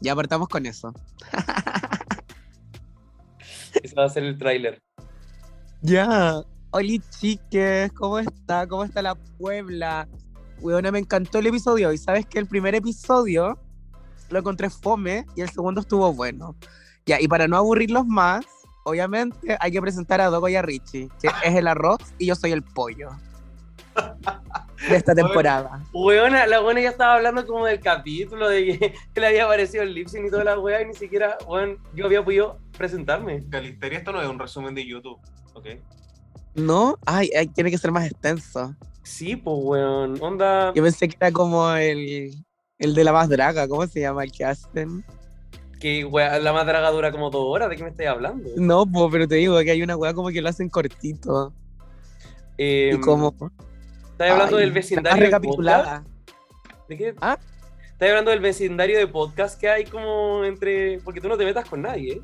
Ya partamos con eso. Ese va a ser el tráiler. Ya. Oli chiques, ¿cómo está? ¿Cómo está la Puebla? Huevona, me encantó el episodio. Y sabes que el primer episodio lo encontré fome y el segundo estuvo bueno. Ya, y para no aburrirlos más, obviamente hay que presentar a Dogo y a Richie, que es el arroz y yo soy el pollo de esta temporada. Weona, la buena ya estaba hablando como del capítulo, de que, que le había aparecido el lip sync y toda la wea, y ni siquiera, weón, yo había podido presentarme. Calisteria, esto no es un resumen de YouTube, ¿ok? ¿No? Ay, ay, tiene que ser más extenso. Sí, pues weón, onda. Yo pensé que era como el, el de la más draga, ¿cómo se llama el que hacen? Que wea, la más draga dura como dos horas, ¿de qué me estás hablando? No, po, pero te digo que hay una weá como que lo hacen cortito. Eh, y como. ¿Estás hablando Ay, del más vecindario de podcast? recapitulada. ¿De qué? ¿Ah? ¿Estás hablando del vecindario de podcast que hay como entre. Porque tú no te metas con nadie, ¿eh?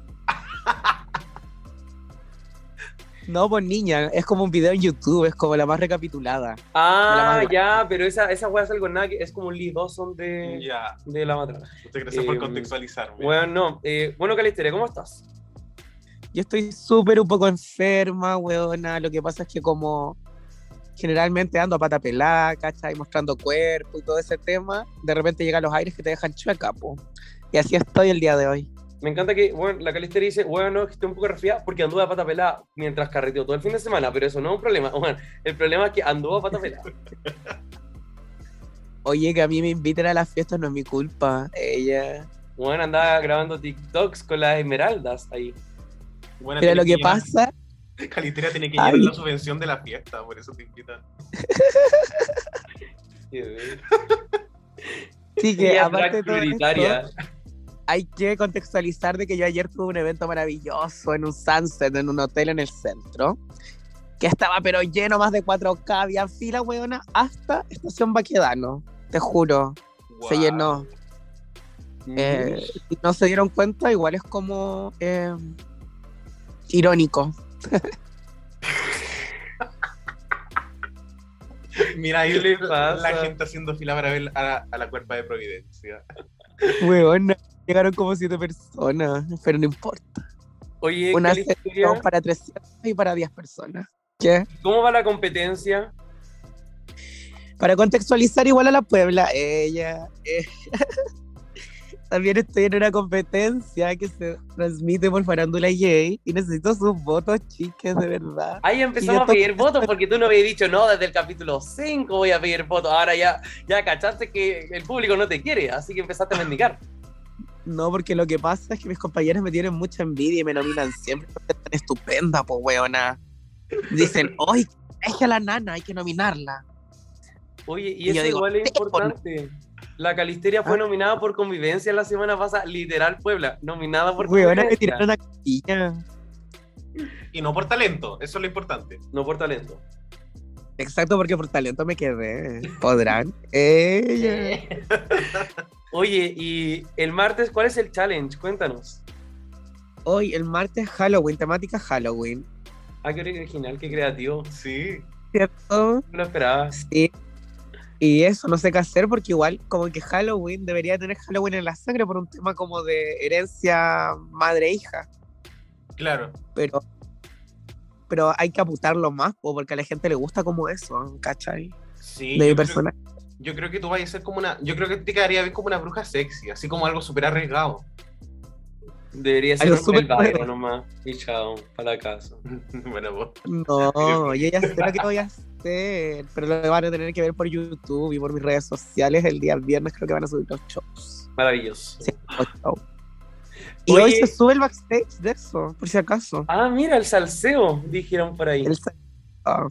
No, pues niña, es como un video en YouTube, es como la más recapitulada. La Ah, más ya, pero esa, esa wea es algo nada que es como un Lee Dawson de, de la matrona. muchas gracias por Eh, contextualizarme. Bueno, no. Eh, bueno, Calisteria, ¿cómo estás? Yo estoy súper un poco enferma, weona. Lo que pasa es que como generalmente ando a pata pelada, ¿cachai? Mostrando cuerpo y todo ese tema, de repente llegan los aires que te dejan chueca, po. Y así estoy el día de hoy. Me encanta que, bueno, la Calisteria dice, bueno, no, es que estoy un poco resfriada porque anduve a pata pelada mientras carreteó todo el fin de semana, pero eso no es un problema. Bueno, el problema es que anduvo a pata pelada. Oye, que a mí me inviten a las fiestas no es mi culpa. Ella. Bueno, andaba grabando TikToks con las esmeraldas ahí. Buena, Pero lo que pasa, Calisteria tiene que llevar la subvención de la fiesta, por eso te invitan. sí que aparte de todo esto, hay que contextualizar de que yo ayer tuve un evento maravilloso en un sunset, en un hotel en el centro, que estaba pero lleno más de 4K, había fila, weona, hasta Estación Baquedano, te juro, se llenó. Eh, y no se dieron cuenta, igual es como eh, irónico. Mira, ahí ¿Qué le la- pasa? la gente haciendo fila para ver a la, a la cuerpa de Providencia. Weona, llegaron como siete personas, pero no importa. Oye, Una sesión para 300 y para 10 personas. ¿Qué? ¿cómo va la competencia? Para contextualizar igual a la Puebla, ella. eh, también estoy en una competencia que se transmite por Farándula Gay y necesito sus votos, chiques, de verdad. Ahí empezamos a pedir votos porque tú no habías dicho no desde el capítulo 5 voy a pedir votos. Ahora ya, ya cachaste que el público no te quiere, así que empezaste a mendigar. No, porque lo que pasa es que mis compañeros me tienen mucha envidia y me nominan siempre estupenda, pues, weona. Dicen, hoy es que a la nana hay que nominarla. Oye, y Y eso digo, igual es "Sí, por- importante. La Calisteria fue Ah. nominada por convivencia la semana pasada, literal Puebla, nominada por me convivencia. tiraron a casilla. Y no por talento, eso es lo importante. No por talento. Exacto, porque por talento me quedé. ¿Podrán? Ella. Oye, y el martes, ¿cuál es el challenge? Cuéntanos. Hoy, el martes, Halloween, temática Halloween. Ah, qué original, qué creativo. Sí. ¿Cierto? No lo esperaba. Sí. Y eso, no sé qué hacer porque igual como que Halloween debería tener Halloween en la sangre por un tema como de herencia madre-hija. Claro. Pero, pero hay que apuntarlo más po, porque a la gente le gusta como eso, ¿cachai? Sí. de mi creo- persona. Yo creo que tú vas a ser como una. Yo creo que te quedaría bien como una bruja sexy, así como algo súper arriesgado. Debería ser un el nomás. Y chao, para la casa. bueno, vos. No, yo ya sé lo que voy a hacer, pero lo van a tener que ver por YouTube y por mis redes sociales. El día viernes creo que van a subir los shows. Maravilloso. Sí, los shows. Y Oye. hoy se sube el backstage de eso, por si acaso. Ah, mira, el salseo, dijeron por ahí. El ah,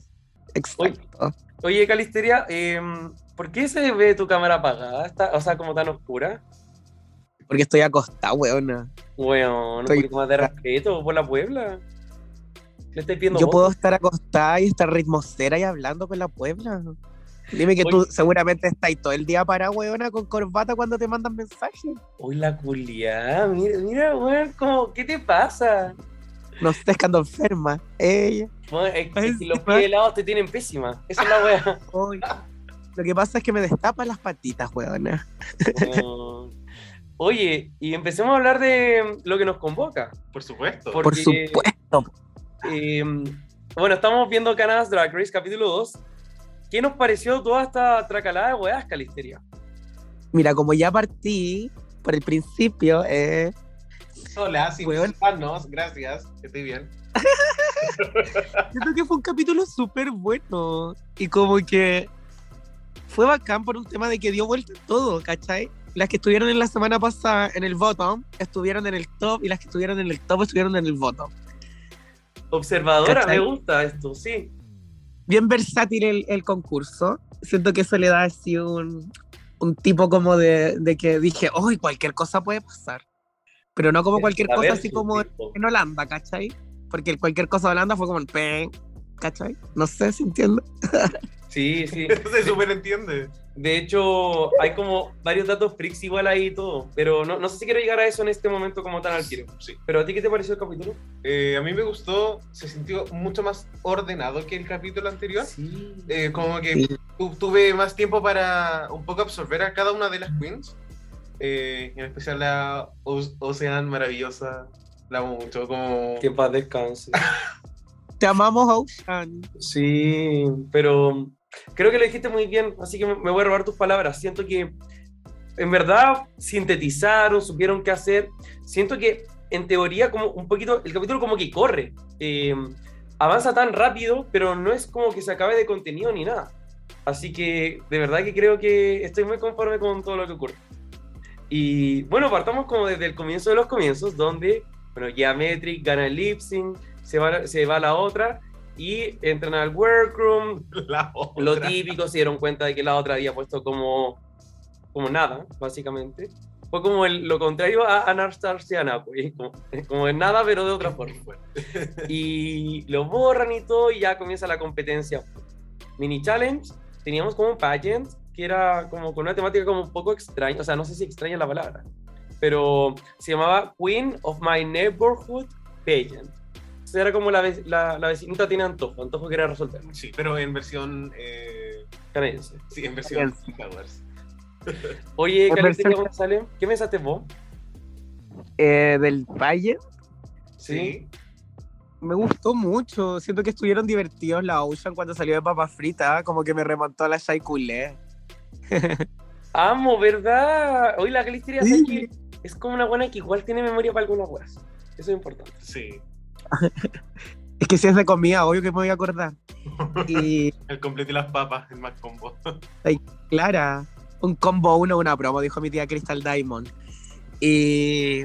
exacto. Oye, Calisteria, em, ¿por qué se ve tu cámara apagada? Está, o sea, como tan oscura. Porque estoy acostada, weona. Weón, un Estoy- poquito más de respeto por la Puebla. Le estáis pidiendo Yo puedo estar acostada y estar ritmosera y hablando con la Puebla. Dime que tú seguramente estás todo el día para weona con corbata cuando te mandan mensajes. Uy, la culiá, mira, mira, weón, como, ¿qué te pasa? No sé, es que ando enferma. Ella. Weón, es, es que los pies helados te tienen pésima. Esa es la weá. Hoy. Lo que pasa es que me destapan las patitas, weona. Weón. Oye, y empecemos a hablar de lo que nos convoca. Por supuesto. Por- supuesto. Eh, bueno, estamos viendo Canadas Drag Race capítulo 2. ¿Qué nos pareció toda esta tracalada de weas, Calisteria? Mira, como ya partí por el principio, eh, Hola, sin Weón. insultarnos, gracias, estoy bien. siento que fue un capítulo súper bueno. Y como que fue bacán por un tema de que dio vuelta todo, ¿cachai? Las que estuvieron en la semana pasada en el bottom estuvieron en el top y las que estuvieron en el top estuvieron en el bottom. Observadora, ¿Cachai? me gusta esto, sí. bien versátil el, el concurso. Siento que eso le da así un, un tipo como de, de que dije, hoy cualquier cosa puede pasar. Pero no como cualquier cosa así sí, como tipo. en Holanda, ¿cachai? Porque el cualquier cosa de Holanda fue como el pen, ¿cachai? No sé si entiendo. Sí, sí. Se súper entiende. De hecho, hay como varios datos freaks igual ahí y todo. Pero no, no sé si quiero llegar a eso en este momento como tan al tiro. Sí. Pero ¿a ti qué te pareció el capítulo? Eh, a mí me gustó, se sintió mucho más ordenado que el capítulo anterior. Sí. Eh, como que Sí. tu- tuve más tiempo para un poco absorber a cada una de las queens. Eh, en especial la O- Ocean maravillosa. La amo mucho. Como... Que paz descanse. Te amamos, Ocean. Sí, pero creo que lo dijiste muy bien, así que me voy a robar tus palabras. Siento que en verdad sintetizaron, supieron qué hacer. Siento que en teoría como un poquito, el capítulo como que corre. Eh, avanza tan rápido, pero no es como que se acabe de contenido ni nada. Así que de verdad que creo que estoy muy conforme con todo lo que ocurre. Y bueno, partamos como desde el comienzo de los comienzos, donde, bueno, Geometric gana el lip se va, se va a la otra y entran al workroom. Lo típico, se dieron cuenta de que la otra había puesto como, como nada, básicamente. Fue como el- lo contrario a Anastasia pues, como, como en nada, pero de otra forma. Y lo borran y todo, y ya comienza la competencia. Mini challenge, teníamos como un pageant que era como con una temática como un poco extraña, o sea, no sé si extraña la palabra, pero se llamaba Queen of My Neighborhood Pageant. Era como la, ve- la, la vecinita tiene antojo, antojo quería resolver, Sí, pero en versión. eh, canadiense. sí, en versión. Star Wars. Oye, Caliste, versión- ¿qué sale? ¿Qué pensaste vos? Eh, del Valle, Sí. me gustó mucho. Siento que estuvieron divertidos la Ocean cuando salió de papa frita, como que me remontó a la Shai. Amo, ¿verdad? Hoy la Calisteria Sí. que es como una buena que igual tiene memoria para algunas weas. Eso es importante. Sí. Es que si es de comida, obvio que me voy a acordar. Y El completo y las papas, el más combo. Clara, un combo uno, una promo, dijo mi tía Crystal Diamond. Y,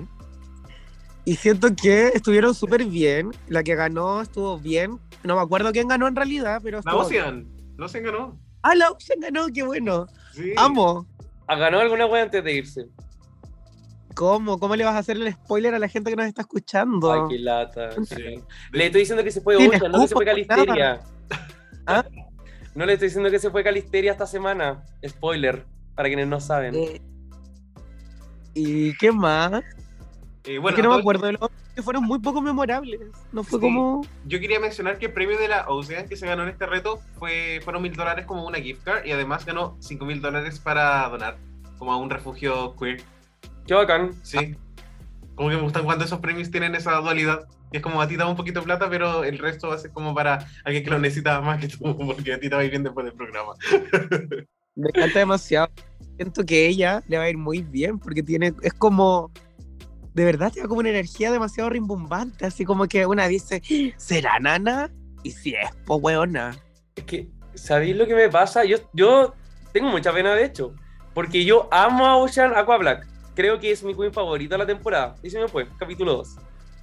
y siento que estuvieron súper bien. La que ganó estuvo bien. No me acuerdo quién ganó en realidad, pero La. Ocean. La Ocean ganó. Ah, la Ocean ganó, qué bueno. Sí. Amo. ¿Ha ganado alguna wea antes de irse? ¿Cómo? ¿Cómo le vas a hacer el spoiler a la gente que nos está escuchando? Ay, qué lata. Sí. Le estoy diciendo que se fue Ocean, no que se fue Calisteria. ¿Ah? No le estoy diciendo que se fue Calisteria esta semana. Spoiler, para quienes no saben. Eh, ¿Y qué más? Eh, es bueno, que no me acuerdo de los que fueron muy poco memorables. No fue Sí. como. Yo quería mencionar que el premio de la Ocean que se ganó en este reto fue, fueron mil dólares como una gift card y además ganó cinco mil dólares para donar como a un refugio queer. Qué bacán. Sí. Como que me gustan cuando esos premios tienen esa dualidad. Que es como a ti te da un poquito de plata, pero el resto va a ser como para alguien que lo necesita más que tú, porque a ti te va a ir bien después del programa. Me encanta demasiado. Siento que ella le va a ir muy bien porque tiene, es como, de verdad, tiene como una energía demasiado rimbombante, así como que una dice, ¿será nana? Y si es, po weona. Es que, ¿sabéis lo que me pasa? Yo, yo tengo mucha pena, de hecho, porque yo amo a Ocean Aqua Black. Creo que es mi queen favorita de la temporada. Y se me fue, capítulo 2.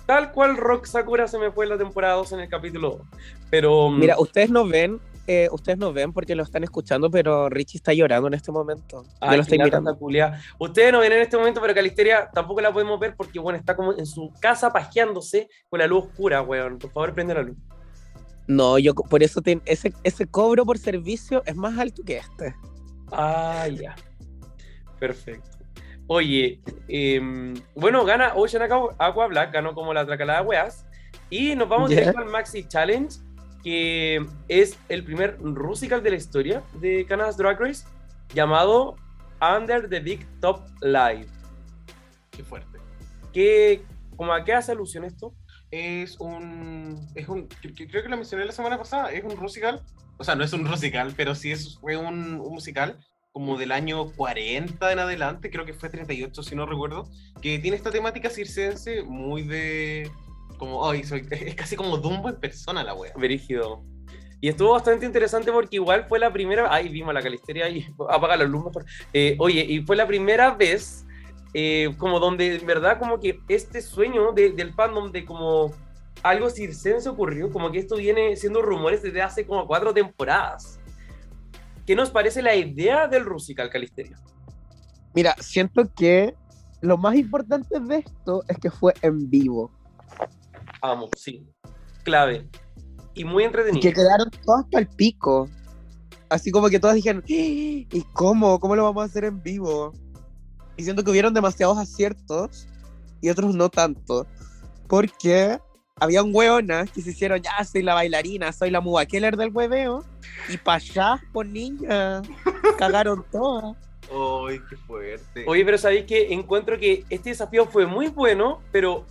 Tal cual Rock Sakura se me fue en la temporada 2 en el capítulo 2. Pero. mm, Mira, ustedes no ven, eh, ustedes no ven porque lo están escuchando, pero Richie está llorando en este momento. Yo Ay, lo estoy mirando. Ustedes no ven en este momento, pero Calisteria tampoco la podemos ver porque, bueno, está como en su casa pajeándose con la luz oscura, weón. Por favor, prende la luz. No, yo por eso te- ese, ese cobro por servicio es más alto que este. Ah, ya. Perfecto. Oye, em, bueno, gana Ocean Aqua, Black, ganó como la tracalada de weas. Y nos vamos Ya. directo al Maxi Challenge, que es el primer Rusical de la historia de Canada's Drag Race, llamado Under the Big Top Live. Qué fuerte. ¿Qué, como ¿A qué hace alusión esto? Es un. Es un. cre- cre- Creo que lo mencioné la semana pasada. Es un musical. O sea, no es un musical, pero sí es, fue un, un musical como del año 40 en adelante. Creo que fue 38, si no recuerdo. Que tiene esta temática circense muy de. Como. Ay, soy, es casi como Dumbo en persona la wea. Verígido. Y estuvo bastante interesante porque igual fue la primera. Ay, vimos la calisteria ahí. Apaga la luz mejor. Eh, oye, y fue la primera vez, eh, como donde en verdad, como que este sueño de- del fandom de como algo circense ocurrió, como que esto viene siendo rumores desde hace como cuatro temporadas. ¿Qué nos parece la idea del Rusical Calisteria? Mira, siento que lo más importante de esto es que fue en vivo. Amo, sí. Clave. Y muy Y entretenido. que quedaron todas para el pico. Así como que todas dijeron, "¡Ah! ¿y cómo? ¿Cómo lo vamos a hacer en vivo? Y siento que hubieron demasiados aciertos y otros no tanto. Porque habían hueonas que se hicieron, ya soy la bailarina, soy la Muba Keller del hueveo. Y pa' allá, por niña, cagaron todas. Ay, qué fuerte. Oye, pero sabéis que encuentro que este desafío fue muy bueno, pero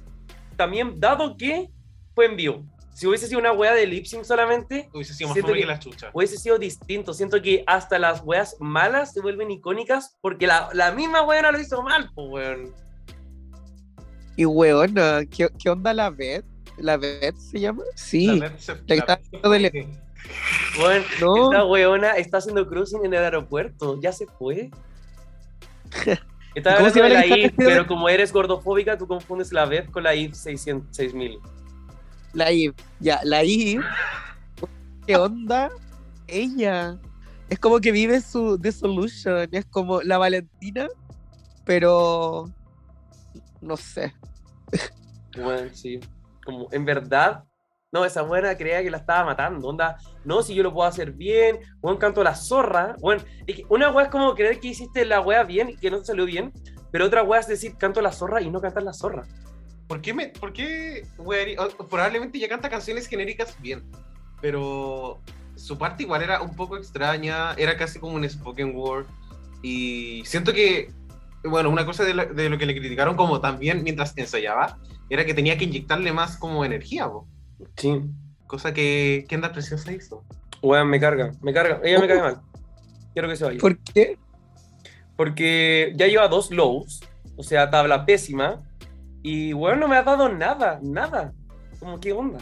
también dado que fue en vivo. Si hubiese sido una wea de lip sync solamente, Hubiese sido más fome que- que la chucha. hubiese sido distinto. Siento que hasta las weas malas se vuelven icónicas porque la, la misma wea no lo hizo mal, pues weón. Y hueona, ¿qué, qué onda la Beth? ¿La Beth se llama? Sí. La red se- la la está red se haciendo de fue. Weón, No. esta weona está haciendo cruising en el aeropuerto. Ya se fue. Estaba ¿Cómo se hablando de llama la IF, pero como eres gordofóbica, tú confundes la VEF con la IF 600 6000. La Eve, ya, la Eve, ¿qué onda? Ella, es como que vive su dissolution, es como la Valentina, pero no sé. Bueno, sí. Como, en verdad, no, esa buena creía que la estaba matando. Onda, no, si yo lo puedo hacer bien, buen canto la zorra. Bueno, una wea es como creer que hiciste la wea bien y que no te salió bien, pero otra wea es decir canto la zorra y no cantar la zorra. ¿Por qué, me, por qué probablemente ya canta canciones genéricas bien, pero su parte igual era un poco extraña, era casi como un spoken word, y siento que, bueno, una cosa de lo que le criticaron como también mientras ensayaba, era que tenía que inyectarle más como energía, po, Sí. cosa que Kendall Preciosa hizo. Weón, me carga, me carga. Ella me cae mal. Quiero que se vaya. ¿Por qué? Porque ya lleva dos lows, o sea, tabla pésima. Y bueno, no me ha dado nada, nada. Como, ¿qué onda?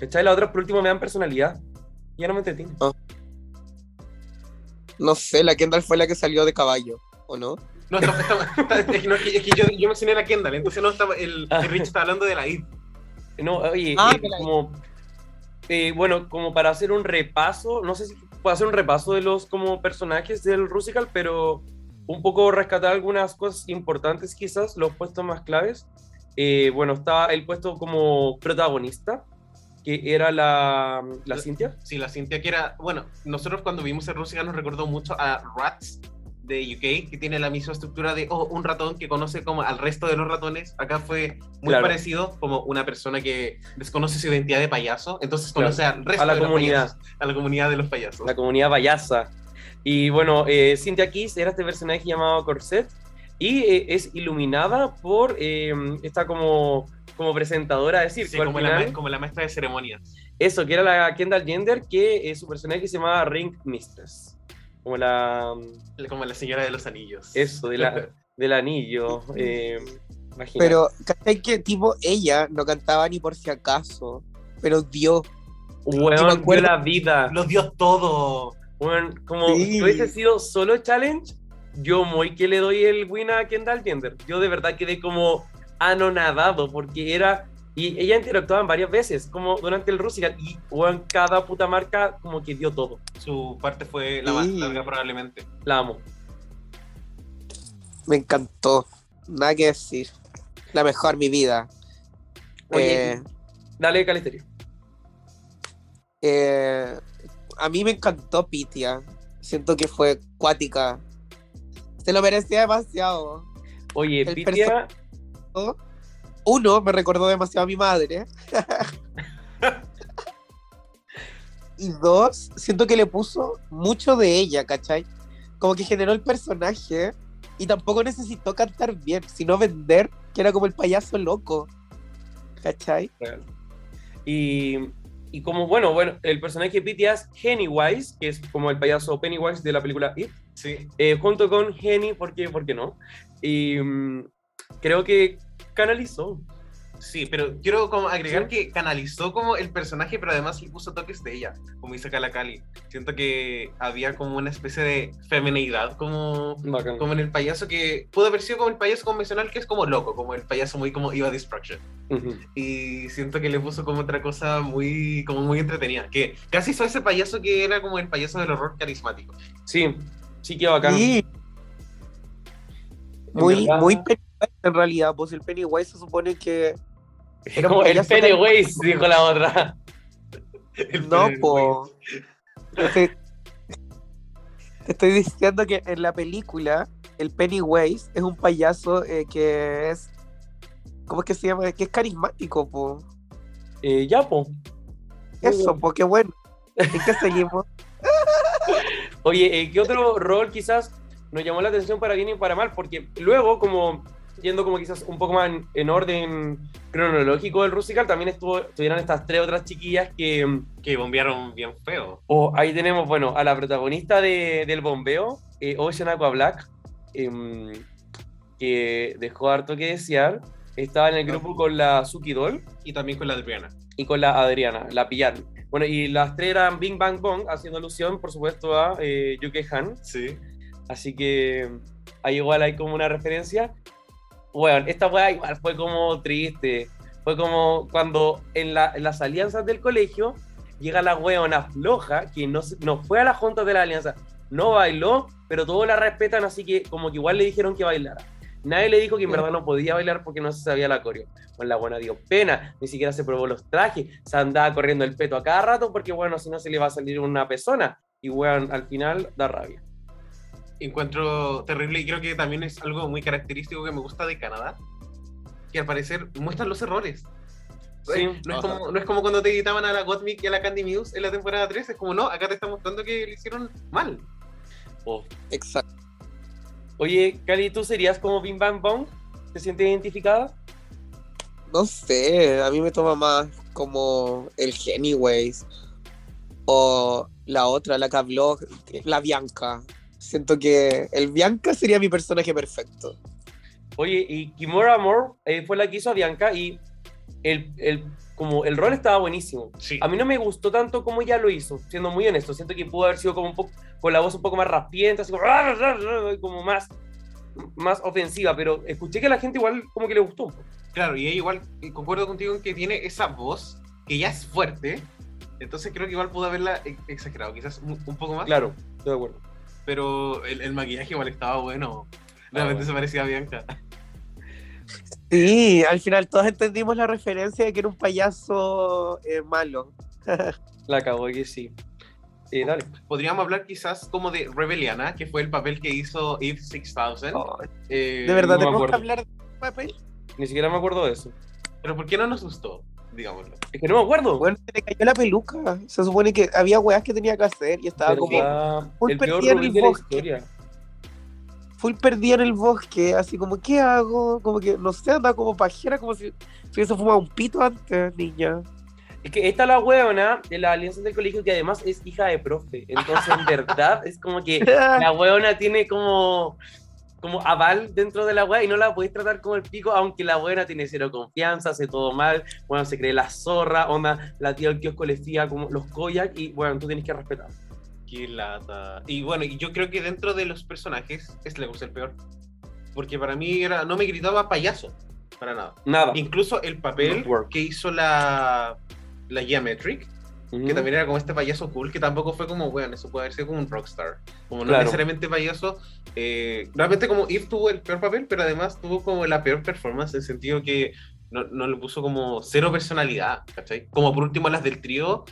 ¿Cachai? Las otras por último me dan personalidad. Ya no me entretiene. No sé, la Kendall fue la que salió de caballo, ¿o no? No, estaba- estaba- es que, no, es que- yo, yo mencioné a la Kendall, entonces no estaba, el, el Rich está hablando de la ID. No, oye, Ah, eh, como, eh, bueno, como para hacer un repaso, no sé si puedo hacer un repaso de los como personajes del Rusical, pero un poco rescatar algunas cosas importantes quizás, los puestos más claves. Eh, bueno, está el puesto como protagonista, que era la, la Cintia. Sí, la Cintia que era, bueno, nosotros cuando vimos el Rusia nos recordó mucho a Rats de UK, que tiene la misma estructura de oh, un ratón que conoce como al resto de los ratones. Acá fue muy Claro. parecido, como una persona que desconoce su identidad de payaso, entonces Claro. conoce al resto A la de los comunidad. payasos, a la comunidad de los payasos. la comunidad payasa. Y bueno, eh, Cynthia Kiss era este personaje llamado Corset y eh, es iluminada por eh, esta como, como presentadora de circo. Sí, como, la, final, ma- como la maestra de ceremonias. Eso, que era la Kendall Gender, que eh, su personaje se llamaba Ring Mistress. Como la... Como la señora de los anillos. Eso, de la, del anillo. Eh, imagínate. Pero, ¿cachai que tipo ella no cantaba ni por si acaso? Pero dio. Weón, dio la vida. Lo dio todo. Weón, como Sí. si hubiese sido solo challenge, yo muy que le doy el win a Kendall Gender. Yo de verdad quedé como anonadado porque era Y ella interactuaban varias veces, como durante el Rusical, y en cada puta marca como que dio todo. Su parte fue la más Sí. larga probablemente. La amo. Me encantó. Nada que decir. La mejor, mi vida. Oye, Eh, dale, Calisterio. eh, a mí me encantó Pitia. Siento que fue cuática. Se lo merecía demasiado. Oye, el Pitia, Uno, me recordó demasiado a mi madre. y dos, siento que le puso mucho de ella, ¿cachai? Como que generó el personaje y tampoco necesitó cantar bien, sino vender, que era como el payaso loco. ¿Cachai? Y, y como, bueno, bueno, el personaje de Pitia es Pennywise, que es como el payaso Pennywise de la película It, Sí. eh, junto con Henny, ¿por qué, por qué no? Y mm, creo que canalizó. Sí, pero quiero como agregar Sí. que canalizó como el personaje, pero además le puso toques de ella, como dice Cala Cali. Siento que había como una especie de femineidad como, Bacán. como en el payaso que pudo haber sido como el payaso convencional que es como loco, como el payaso muy como Eva Destruction. Y siento que le puso como otra cosa muy, como muy entretenida, que casi hizo ese payaso que era como el payaso del horror carismático. Sí, sí que bacán. Sí, muy, verdad, muy en realidad, pues el Pennywise se supone que era como el Pennywise, dijo la otra. El No, po. Te, estoy diciendo que en la película el Pennywise es un payaso eh, que es. ¿Cómo es que se llama? Que es carismático, po. Eh, ya, po. Eso, po, qué bueno. ¿En qué seguimos? Oye, eh, ¿qué otro rol quizás nos llamó la atención para bien y para mal? Porque luego, como yendo como quizás un poco más en, en orden cronológico del Rusical, también estuvo, estuvieron estas tres otras chiquillas que... Que bombearon bien feo. oh, ahí tenemos, bueno, a la protagonista de- del bombeo, eh, Ocean Aqua Black, em, que dejó harto que desear. Estaba en el grupo con la Suki Doll Y también con la Adriana. y con la Adriana, la pillaron. Bueno, y las tres eran Bing Bang Bong, haciendo alusión, por supuesto, a eh, Yuke Han. Sí. Así que ahí igual hay como una referencia. Bueno, esta weá igual fue como triste. Fue como cuando en, la- en las alianzas del colegio llega la weona floja que no, no fue a las juntas de la alianza, no bailó, pero todos la respetan, así que como que igual le dijeron que bailara. Nadie le dijo que en verdad no podía bailar porque no se sabía la coreo. Bueno, la buena dio pena, ni siquiera se probó los trajes, se andaba corriendo el peto a cada rato porque bueno, si no se le va a salir una persona. Y weón, al final da rabia. Encuentro terrible y creo que también es algo muy característico que me gusta de Canadá, que al parecer muestran los errores. Sí. No, es como, no es como cuando te editaban a la Gottmik y a la Candy Muse en la temporada 3, es como no, acá te están mostrando que lo hicieron mal. Oh. Exacto. Oye, Cali, ¿tú serías como Bim Bam Bong? ¿Te sientes identificada? No sé, a mí me toma más como el Anyways. O la otra, la que habló, la Bianca. Siento que el Bianca sería mi personaje perfecto. Oye, y Kimura Moore eh, fue la que hizo a Bianca y el, el- como el rol estaba buenísimo. Sí. A mí no me gustó tanto como ella lo hizo, siendo muy honesto. Siento que pudo haber sido como un poco, con la voz un poco más raspienta, así como, como más, más ofensiva, pero escuché que a la gente igual como que le gustó. Claro, y ella igual concuerdo contigo en que tiene esa voz que ya es fuerte, entonces creo que igual pudo haberla ex- exagerado, quizás un poco más, Claro, estoy de acuerdo. Pero el, el maquillaje igual estaba bueno. Realmente bueno. se parecía a Bianca. Sí, al final todos entendimos la referencia de que era un payaso eh, malo. La cagó que sí. Eh, dale. Podríamos hablar quizás como de Rebeliana, que fue el papel que hizo Eve 6000. Oh, Eh, de verdad, no tenemos que hablar de papel. Ni siquiera me acuerdo de eso. Pero ¿por qué no nos gustó? Digámoslo. Es que no me acuerdo. Bueno, se le cayó la peluca. Se supone que había weas que tenía que hacer y estaba como muy el peor perdida en el bosque. full perdida en el bosque, así como, ¿qué hago? Como que, no sé, anda como pajera, como si se hubiese fumado un pito antes, niña. Es que esta la huevona de la alianza del colegio que además es hija de profe. Entonces, en verdad, es como que la huevona tiene como, como aval dentro de la wea y no la podéis tratar como el pico, aunque la huevona tiene cero confianza, hace todo mal, bueno, se cree la zorra, onda, la tía del kiosco le fía como los koyak y bueno, tú tienes que respetar. Qué lata. Y bueno, yo creo que dentro de los personajes, es Legos el peor. Porque para mí era, no me gritaba payaso. para nada. Nada. Incluso el papel que hizo la, la Geometric, Que también era como este payaso cool, que tampoco fue como, bueno, eso puede haber sido como un rockstar. Como no Claro. necesariamente payaso. eh, realmente como Eve tuvo el peor papel, pero además tuvo como la peor performance, en el sentido que no, no le puso como cero personalidad, ¿cachai? Como por último las del trío,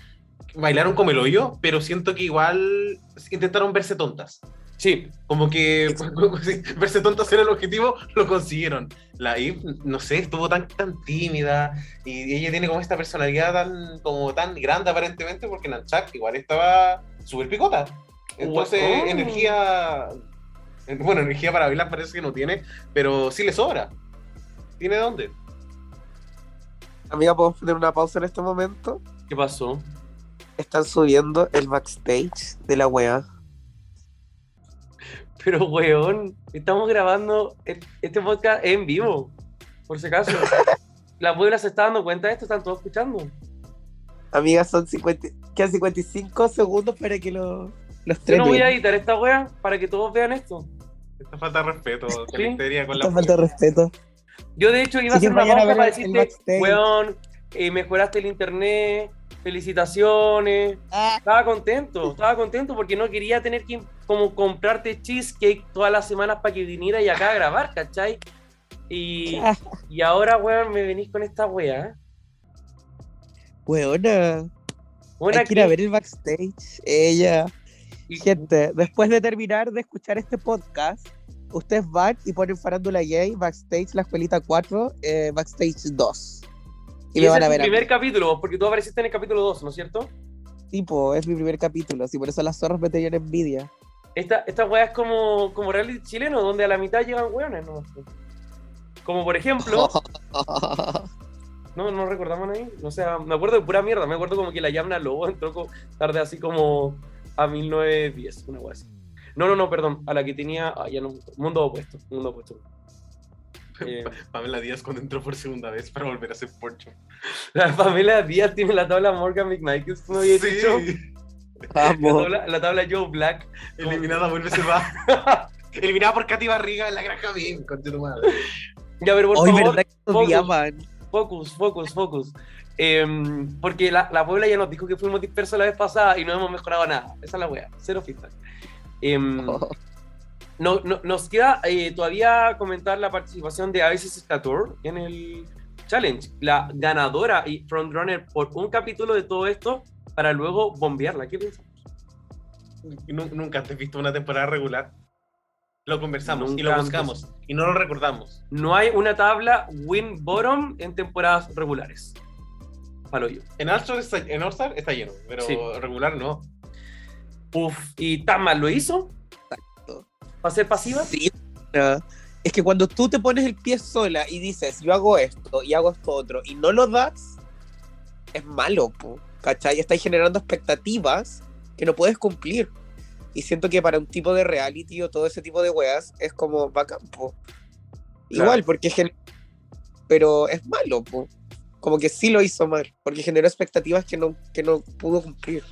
bailaron como el hoyo, pero siento que igual intentaron verse tontas. Sí, Como que verse tontas era el objetivo, lo consiguieron. La Eve, no sé, estuvo tan, tan tímida y ella tiene como esta personalidad tan, como tan grande aparentemente porque Nanchak igual estaba súper picota. Entonces, Oh. energía, bueno, energía para bailar parece que no tiene, pero sí le sobra. ¿Tiene dónde? Amiga, ¿podemos poner una pausa en este momento? ¿qué pasó? Están subiendo el backstage de la wea. Pero, weón, estamos grabando este podcast en vivo, por si acaso. La puebla se está dando cuenta de esto, están todos escuchando. Amiga, son 50, quedan 55 segundos para que lo- los Yo tres no voy a editar esta wea para que todos vean esto. Esta falta de respeto Sí. con la Esta falta de respeto. Yo, de hecho, iba a hacer que una pausa para decirte, weón, eh, mejoraste el internet, felicitaciones. Ah, Estaba contento, estaba contento porque no quería tener que como comprarte cheesecake todas las semanas para que viniera y acá a grabar, ¿cachai? Y, ah, y ahora, weón, me venís con esta wea. weona. Buena Hay que ir a que- ver el backstage. Ella. y- Gente, después de terminar de escuchar este podcast, ustedes van y ponen Farándula Gay, Backstage, La Escuelita 4, eh, Backstage 2. Y, Y ese van es a ver a primer capítulo, porque tú apareciste en el capítulo 2, ¿no es cierto? Tipo, es mi primer capítulo, así por eso las zorras me tenían envidia. Esta, esta weá es como, como reality chileno, donde a la mitad llegan weones, ¿no? Como por ejemplo, no, no recordamos ahí, o sea, me acuerdo de pura mierda, me acuerdo como que la Yamna Lobo entró tarde así como a 1910, una weá así. No, no, no, perdón, a la que tenía, ah, ya no, mundo opuesto, mundo opuesto. Eh, Pamela Díaz cuando entró por segunda vez para volver a ser porcho. la Pamela Díaz tiene la tabla Morgan McMichael, ¿no había dicho? La Vamos. tabla, la tabla Joe Black. Eliminada, vuelve, se va. Eliminada por Katy Barriga en la granja bien, con tu madre. Ya, pero por Hoy, favor, ¿verdad que focus. odiaban? Focus, focus, focus. Em, porque la, la Puebla ya nos dijo que fuimos dispersos la vez pasada y no hemos mejorado nada. Esa es la wea, cero feedback. Em, no, no- nos queda eh, todavía comentar la participación de Isis Statur en el challenge. La ganadora y frontrunner por un capítulo de todo esto para luego bombearla. ¿Qué piensas? Nu- Nunca antes visto una temporada regular. Lo conversamos y lo antes. buscamos y no lo recordamos. No hay una tabla win-bottom en temporadas regulares. Palo yo. En All-Star está, en All-Star está lleno, pero Sí. regular no. Uf, ¿y Tama lo hizo? ¿Para ser pasiva? Sí, no. Es que cuando tú te pones el pie sola y dices, yo hago esto y hago esto otro, y no lo das, es malo, po, ¿cachai? Estás generando expectativas que no puedes cumplir. Y siento que para un tipo de reality o todo ese tipo de weas es como bacán, po. Claro. Igual, porque gen- Pero es malo, po. Como que sí lo hizo mal, porque generó expectativas que no, que no pudo cumplir.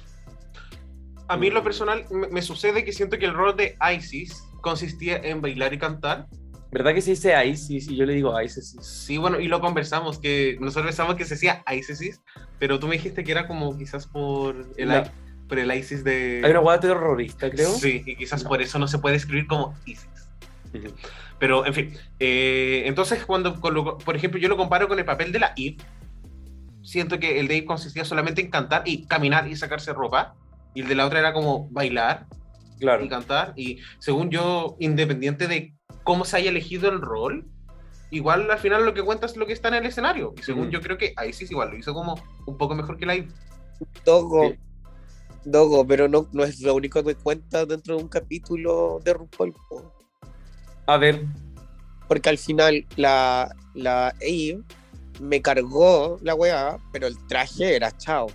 A mí en lo personal me, me sucede que siento que el rol de Isis consistía en bailar y cantar. ¿Verdad que se dice Isis? Y yo le digo Isis. Sí, bueno, y lo conversamos, que nosotros pensamos que se decía Isis, pero tú me dijiste que era como quizás por el, La- por el Isis de... Hay una guada terrorista, creo. Sí, y quizás No. por eso no se puede escribir como Isis. Pero, en fin, eh, entonces cuando, colo- por ejemplo, yo lo comparo con el papel de la Eve, siento que el de Eve consistía solamente en cantar y caminar y sacarse ropa, y el de la otra era como bailar Claro. y cantar, y según yo, independiente de cómo se haya elegido el rol, igual al final lo que cuenta es lo que está en el escenario, y según yo creo que Isis igual lo hizo como un poco mejor que la Eve. Dogo, Sí. Dogo, pero no, no es lo único que cuenta dentro de un capítulo de RuPaul. po. A ver, Porque al final la, la Eve me cargó la weá, pero el traje era chao.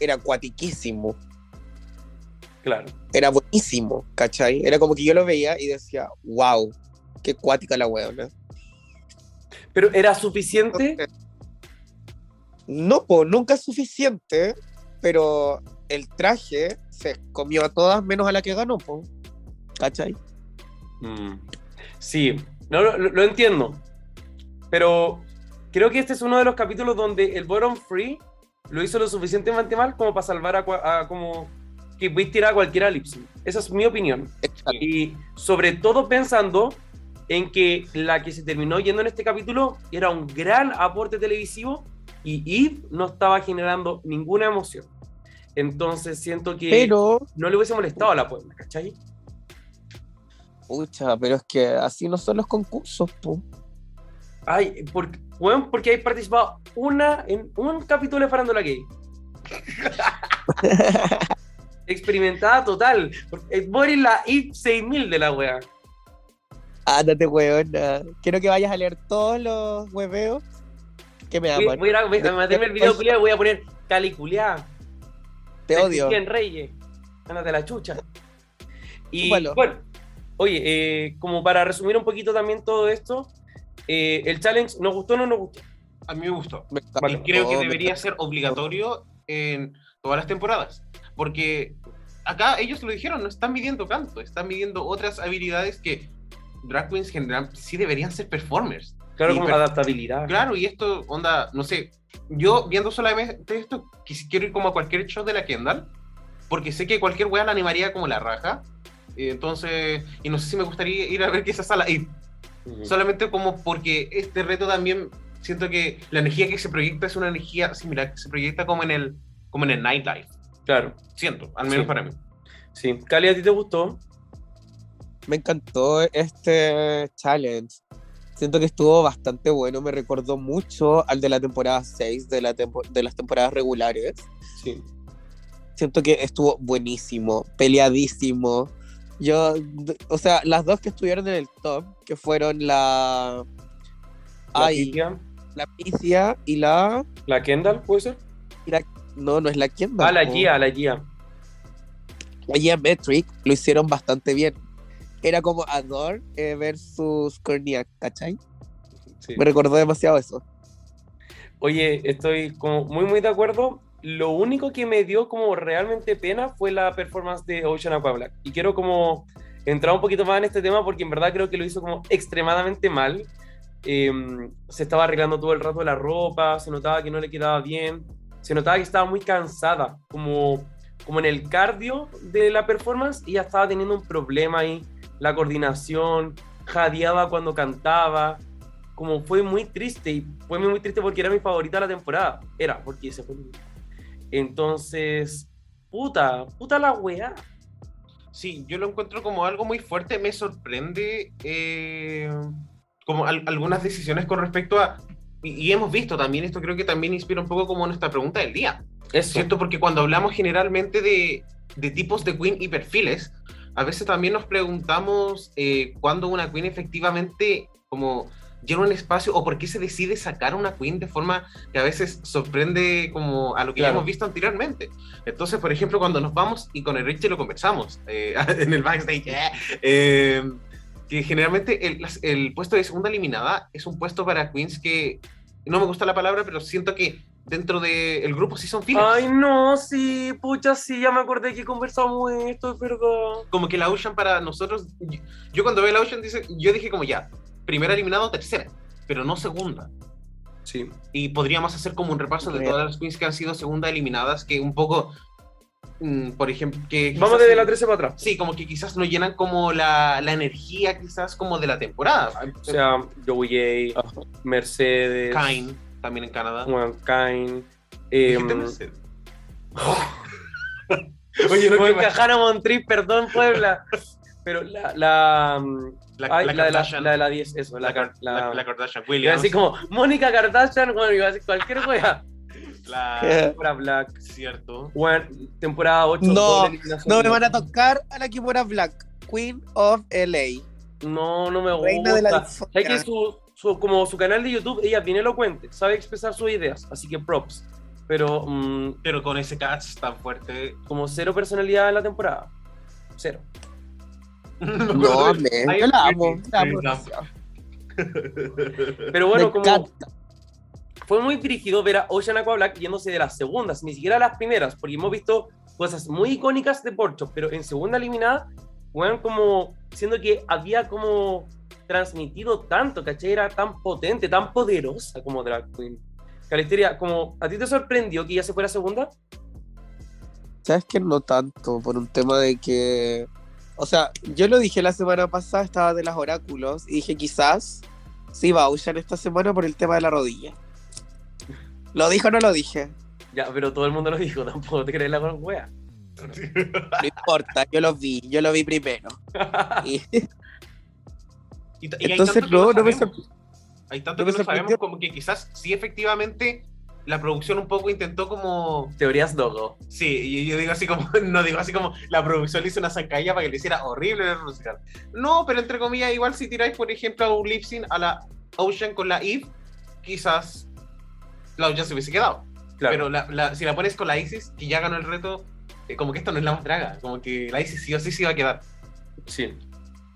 Era cuatiquísimo. Claro. Era buenísimo, ¿cachai? Era como que yo lo veía y decía, wow, qué cuática la weona. Pero ¿era suficiente? No, pues nunca es suficiente, pero el traje se comió a todas menos a la que ganó, po. ¿cachai? Mm. Sí, no, lo, lo entiendo. pero creo que este es uno de los capítulos donde el bottom free lo hizo lo suficientemente mal como para salvar a, a como que puedes tirar a cualquiera lip sync. Esa es mi opinión. Exacto. Y sobre todo pensando en que la que se terminó yendo en este capítulo era un gran aporte televisivo y Eve no estaba generando ninguna emoción. Entonces siento que Pero, no le hubiese molestado a la Puebla, ¿cachai? pucha, pero es que así no son los concursos, po. Ay, porque, bueno, porque hay participado una en un capítulo de Farándula Gay. Experimentada total. Vos eres la Eve 6000 de la wea. Ándate, weona. Quiero que vayas a leer todos los hueveos que me Voy, aman. voy a voy a meterme el video culiao y voy a poner caliculeada. Te odio. En Reyes. Ándate la chucha. Y bueno, oye, eh, como para resumir un poquito también todo esto, eh, el challenge, ¿nos gustó o no nos gustó? A mí me gustó. Me Y creo que debería ser obligatorio en todas las temporadas. Porque acá ellos lo dijeron, no están midiendo canto, están midiendo otras habilidades que drag queens general sí deberían ser performers. Claro, Y como per- adaptabilidad. Claro, y esto, onda, no sé, yo viendo solamente esto, quiero ir como a cualquier show de la Kendall, porque sé que cualquier wea la animaría como la raja. Entonces, y no sé si me gustaría ir a ver que esa sala. Y Ujú. solamente como porque este reto también siento que la energía que se proyecta es una energía similar que se proyecta como en el como en el nightlife Claro, siento al menos Sí. para mí sí. Cali, ¿a ti te gustó? Me encantó este challenge. Siento que estuvo bastante bueno. Me recordó mucho al de la temporada 6 de, la tempo- de las temporadas regulares. Sí. Siento que estuvo buenísimo, peleadísimo. Yo, o sea, las dos que estuvieron en el top, que fueron la. La Ay, la Picia y la. la Kendall, ¿puede ser? No, no es la quien Ah, la Gia, la Gia. La Gia Metric lo hicieron bastante bien. Era como Adore eh, versus Corniak, ¿cachai? Sí. Me recordó demasiado eso. Oye, estoy como muy, muy de acuerdo. Lo único que me dio como realmente pena fue la performance de Ocean Aqua Black. Y quiero como entrar un poquito más en este tema porque en verdad creo que lo hizo como extremadamente mal. Eh, se estaba arreglando todo el rato la ropa, se notaba que no le quedaba bien, se notaba que estaba muy cansada, como, como en el cardio de la performance, y ya estaba teniendo un problema ahí, la coordinación, jadeaba cuando cantaba, como fue muy triste y fue muy triste porque era mi favorita de la temporada. Era, porque se fue. Entonces, puta, puta la weá. sí yo lo encuentro como algo muy fuerte me sorprende eh, como al- algunas decisiones con respecto a y, y hemos visto también esto creo que también inspira un poco como nuestra pregunta del día Eso. ¿cierto? Porque cuando hablamos generalmente de, de tipos de queen y perfiles, a veces también nos preguntamos eh, cuándo una queen efectivamente como llena un espacio o por qué se decide sacar una queen de forma que a veces sorprende como a lo que ya hemos visto anteriormente. Entonces, por ejemplo, cuando nos vamos y con el Richie lo conversamos eh, en el backstage, eh, eh, que generalmente el, puesto de segunda eliminada es un puesto para queens que no me gusta la palabra, pero siento que dentro del grupo sí son fieles. Ay, no, sí, pucha, sí, ya me acordé que conversamos esto, es verdad. como que la Ocean para nosotros, yo, yo cuando veo la Ocean, dice, yo dije como ya, primera eliminada o tercera, pero no segunda. Sí. Y podríamos hacer como un repaso de todas las queens que han sido segunda eliminadas, que un poco, por ejemplo, que... Vamos desde la 13 para atrás. Sí, como que quizás no llenan como la, la energía quizás como de la temporada. O sea, Joey J, Mercedes, Kine, también en Canadá. Juan Kine. Eh, Dijiste Mercedes. Oye, no, Cajana Montriz, perdón, Puebla. Pero la, la, la, ay, la la, de la, la de la 10, eso, la, la, Kardashian Williams. decir como Mónica Kardashian, bueno, iba a decir cualquier wea. La, Temporada Black, cierto. bueno, temporada 8. No. No me van a tocar a la Kimura Black, Queen of LA. No, no me gusta. Reina de la Sabes que discoteca. su, su- como su canal de YouTube, ella es bien elocuente, sabe expresar sus ideas, así que props. Pero mm, Pero con ese catch tan fuerte. como cero personalidad en la temporada. Cero. No, me, Ay, yo la amo. la amo. Pero bueno, me como encanta. Fue muy dirigido ver a Ocean Aqua Black yéndose de las segundas, ni siquiera las primeras, porque hemos visto cosas muy icónicas de Porcho, pero en segunda eliminada, weón, como siendo que había como transmitido tanto, ¿cachai? Era tan potente, tan poderosa como Drag Queen. Calisteria, como, ¿a ti te sorprendió que ya se fuera segunda? Sabes que no tanto, por un tema de que. O sea, yo lo dije la semana pasada, estaba de las oráculos, y dije quizás sí va a usar esta semana por el tema de la rodilla. ¿Lo dijo o no lo dije? Ya, pero todo el mundo lo dijo, tampoco te crees la wea. No importa, yo lo vi, yo lo vi primero. Y- Y, t- y hay entonces, tanto que no, no me sorprendió. Hay tanto no que me no sabemos como que quizás sí efectivamente la producción un poco intentó como Teorías Dogo. Sí, y yo digo así como, no digo así como la producción le hizo una zancadilla para que le hiciera horrible el musical. No, pero entre comillas, igual si tiráis, por ejemplo, a un lip sync a la Ocean con la Eve, quizás la Ocean se hubiese quedado. Claro. Pero la- la- si la pones con la Isis, que ya ganó el reto, eh, como que esta no es la más draga, como que la Isis sí o sí se iba a quedar. Sí,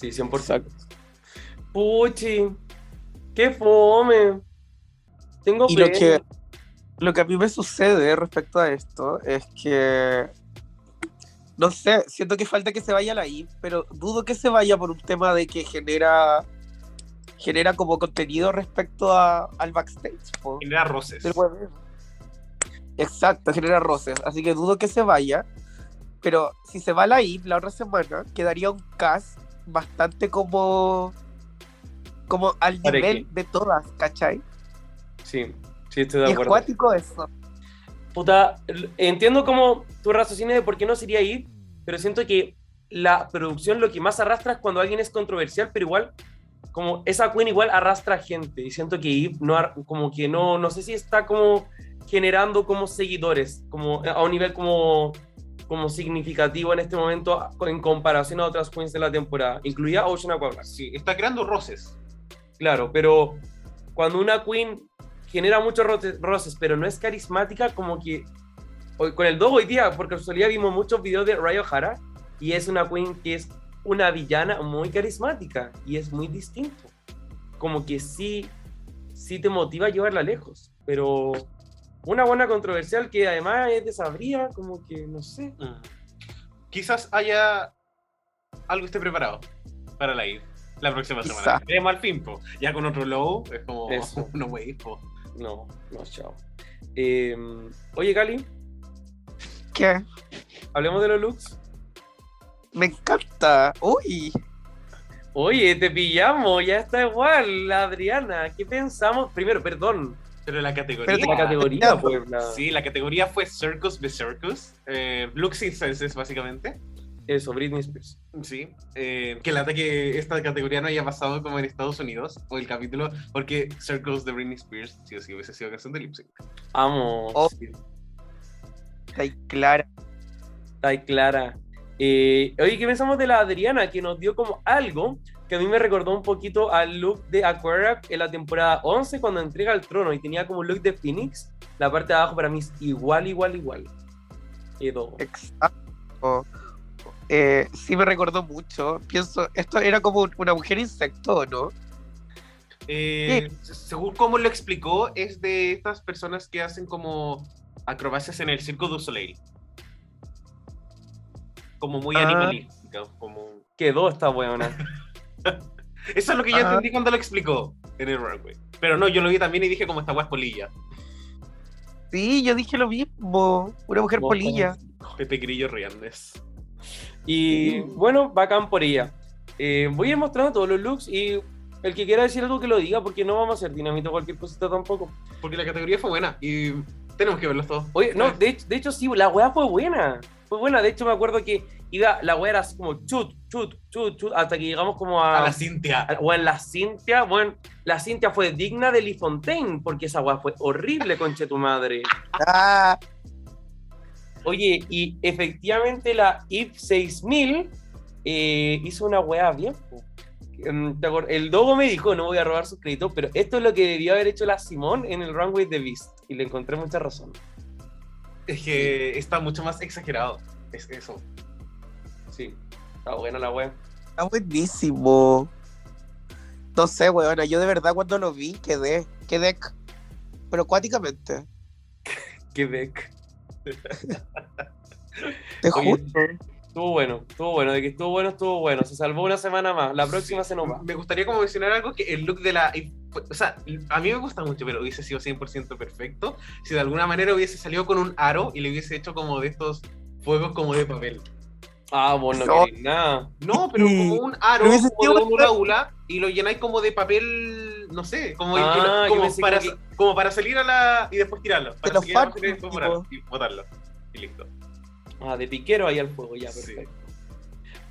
sí, 100%. Exacto. Puchi, qué fome. Tengo Y lo que, lo que a mí me sucede respecto a esto es que, no sé, siento que falta que se vaya la I, pero dudo que se vaya por un tema de que genera genera como contenido respecto a, al backstage. po, Genera roces. Exacto, genera roces, así que dudo que se vaya, pero si se va la I la otra semana, quedaría un cast bastante como como al ¿Para nivel de todas, ¿cachai? Sí, sí, estoy Y de es acuerdo. cuático eso. Puta, entiendo como tu raciocinio de por qué no sería ir, pero siento que la producción lo que más arrastra es cuando alguien es controversial, pero igual, como esa queen igual arrastra gente. Y siento que Eve no, como que no, no sé si está como generando como seguidores, como a un nivel como, como significativo en este momento en comparación a otras queens de la temporada, incluida Ocean Aquablack. Sí, está creando roces. Claro, pero cuando una queen genera muchos roce- roces, pero no es carismática, como que hoy- con el Dogo hoy día, por casualidad vimos muchos videos de Ryo Hara y es una queen que es una villana muy carismática y es muy distinto. Como que sí, sí te motiva a llevarla lejos, pero una buena controversial que además es desabría, como que no sé. Quizás haya algo esté preparado para la Eve la próxima Quizá. semana. Veremos al fin, po. Ya con otro low, es como, Eso. no wey, po. No, no, chao. Eh, oye, Cali, ¿Qué? hablemos de los looks. Me encanta. Uy, Oye, te pillamos, ya está igual, la Adriana. ¿Qué pensamos? Primero, perdón, Pero la categoría. Pero la categoría, pues. la- Sí, la categoría fue Circus the Circus. Eh, Senses, básicamente. Eso, Britney Spears. Sí. Eh, que lata que esta categoría no haya pasado como en Estados Unidos, o el capítulo, porque Circus de Britney Spears, sí o sí hubiese sido canción de lip sync. Amo. Oh. sí, está ahí clara. está ahí clara. Eh, oye, ¿qué pensamos de la Adriana? Que nos dio como algo que a mí me recordó un poquito al look de Aquarius en la temporada 11 cuando entrega el trono y tenía como look de Phoenix. La parte de abajo para mí es igual, igual, igual. Y todo. Exacto. Eh, sí me recordó mucho. Pienso, esto era como un- una mujer insecto, ¿no? Eh, se- Según cómo lo explicó, es de estas personas que hacen como acrobacias en el Circo du Soleil. Como muy Ah. animalística, como... Quedó esta buena. Eso es lo que yo Ah. entendí cuando lo explicó en el runway. Pero no, yo lo vi también y dije como esta guas polilla. Sí, yo dije lo mismo. Una mujer polilla. Pepe Grillo Riandes. Y bueno, bacán por ella. Eh, voy a ir mostrando todos los looks y el que quiera decir algo que lo diga, porque no vamos a hacer dinamita o cualquier cosita tampoco. Porque la categoría fue buena y tenemos que verlos todos. Oye, no, de hecho, de hecho sí, la weá fue buena. Fue buena, de hecho me acuerdo que iba, la weá era así como chut, chut, chut, chut, hasta que llegamos como a... A la Cintia. a- Bueno, la Cintia, bueno, la Cintia fue digna de Lee Fontaine, porque esa weá fue horrible, conche tu madre. Ah, Oye, y efectivamente la IF 6000 eh, hizo una weá bien. Em, ¿te acuer- El Dogo me dijo, no voy a robar sus créditos, pero esto es lo que debió haber hecho la Simón en el Runway de Beast. Y le encontré mucha razón. Es que está mucho más exagerado. Es eso. Sí, está buena la weá. está buenísimo. No sé, weona. Yo de verdad cuando lo vi quedé. Quedé. Pero cuáticamente. Quebec. Te Oye, juro. Estuvo bueno, estuvo bueno. De que estuvo bueno, estuvo bueno. Se salvó una semana más. La próxima se nos va. Me gustaría como mencionar algo que el look de la... O sea, a mí me gusta mucho, pero hubiese sido 100% perfecto si de alguna manera hubiese salido con un aro y le hubiese hecho como de estos fuegos como de papel. Ah, bueno, No. nada. No, pero Sí. como un aro, Hubiese como sido de un una- aula y lo llenáis como de papel, no sé, como, Ah, como, para, que- como para salir a la... y después tirarlo. Para los seguir a la y botarlo. Y listo. Ah, de piquero ahí al fuego, ya, Sí. perfecto.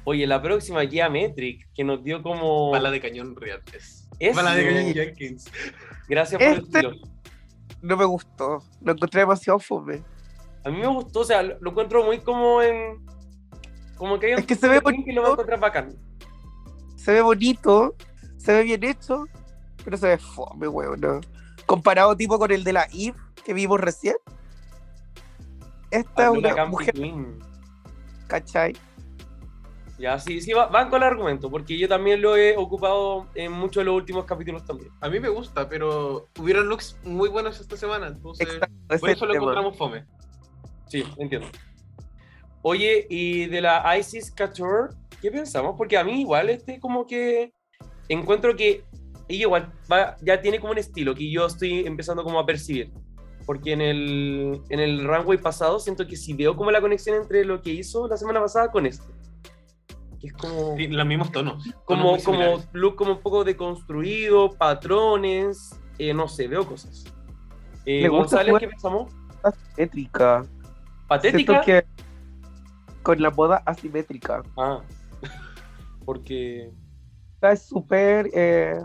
Oye, la próxima Geometric, que nos dio como. Bala de cañón real. Es. Bala de cañón Jenkins. Gracias por Este- decirlo. No me gustó. Lo encontré demasiado fome. A mí me gustó, o sea, lo, lo encuentro muy como en. Como que hay un Es que se ve que lo va a bonito. encontrar bacán. Se ve bonito, se ve bien hecho, pero se ve fome, weón. ¿no? Comparado tipo con el de la Eve que vimos recién. Esta es una mujer, Queen. ¿cachai? Ya, sí, sí, va- van con el argumento, porque yo también lo he ocupado en muchos de los últimos capítulos también. A mí me gusta, pero hubieron looks muy buenos esta semana, entonces Exacto, por es eso lo tema. encontramos fome. Sí, entiendo. Oye, y de la Isis Couture, ¿qué pensamos? Porque a mí igual este como que encuentro que ella igual va- ya tiene como un estilo que yo estoy empezando como a percibir. Porque en el, en el runway pasado siento que sí veo como la conexión entre lo que hizo la semana pasada con este. Que es como, Sí, los mismos tonos. tonos como, como look como un poco deconstruido, patrones, eh, no sé, veo cosas. Eh, Me gusta González, ¿qué pensamos? Asimétrica. ¿Patética? Siento que con la moda asimétrica. Ah, porque... Esta es súper. eh,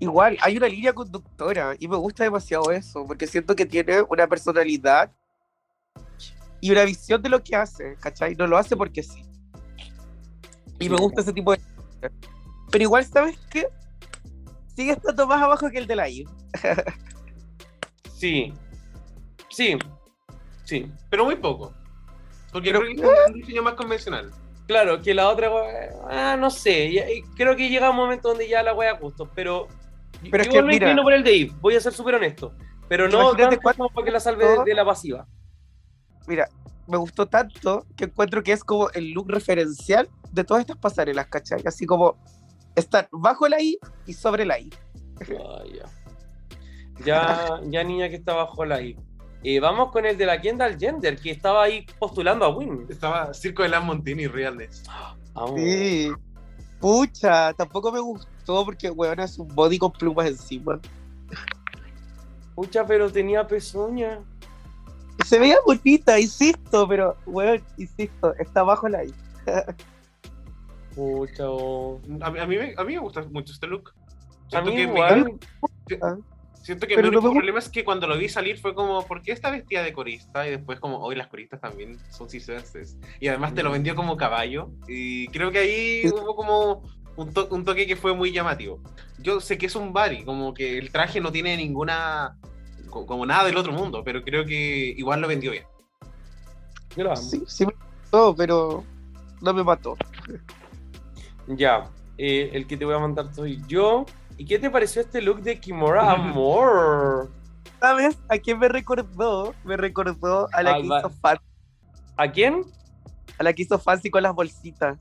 igual, hay una línea conductora y me gusta demasiado eso, porque siento que tiene una personalidad y una visión de lo que hace, ¿cachai? No lo hace porque sí. Y me gusta ese tipo de. Pero igual, ¿sabes qué? Sigue estando más abajo que el de la I. Sí, sí, sí. Pero muy poco. Porque Pero- creo que es un diseño más convencional. Claro, que la otra, ah, no sé, creo que llega un momento donde ya la wea gusto, pero, Pero es yo que, me mira- inclino por el Dave, voy a ser súper honesto, pero no tanto cuánto- para que la salve de, de la pasiva. Mira, me gustó tanto que encuentro que es como el look referencial de todas estas pasarelas, ¿cachai? Así como estar bajo la I y sobre la I. Ah, ya. ya, ya niña que está bajo la I. Eh, vamos con el de la Kendall Gender, que estaba ahí postulando a Win. Estaba Circo de las Montini Realness. Vamos. Sí. Pucha, tampoco me gustó porque, weón, es un body con plumas encima. Pucha, pero tenía pezuña. Se veía bonita, insisto, pero, weón, insisto, está bajo la I. Pucha, oh. A, mí- a mí, me- a mí me gusta mucho este look. a Siento mí que me- igual. Siento que Pero mi único problema es que cuando lo vi salir fue como, ¿por qué está vestida de corista? Y después como, hoy las coristas también son circenses. Y además te lo vendió como caballo. Y creo que ahí hubo como un, to- un toque que fue muy llamativo. Yo sé que es un body, como que el traje no tiene ninguna, co- como nada del otro mundo, pero creo que igual lo vendió bien. Yo lo amo. Sí, sí me gustó, pero no me mató. Ya, eh, el que te voy a mandar soy yo. ¿Y qué te pareció este look de Kimora Amor? ¿Sabes a quién me recordó? Me recordó a la Al que hizo Fancy, ¿A quién? a la que hizo Fancy con las bolsitas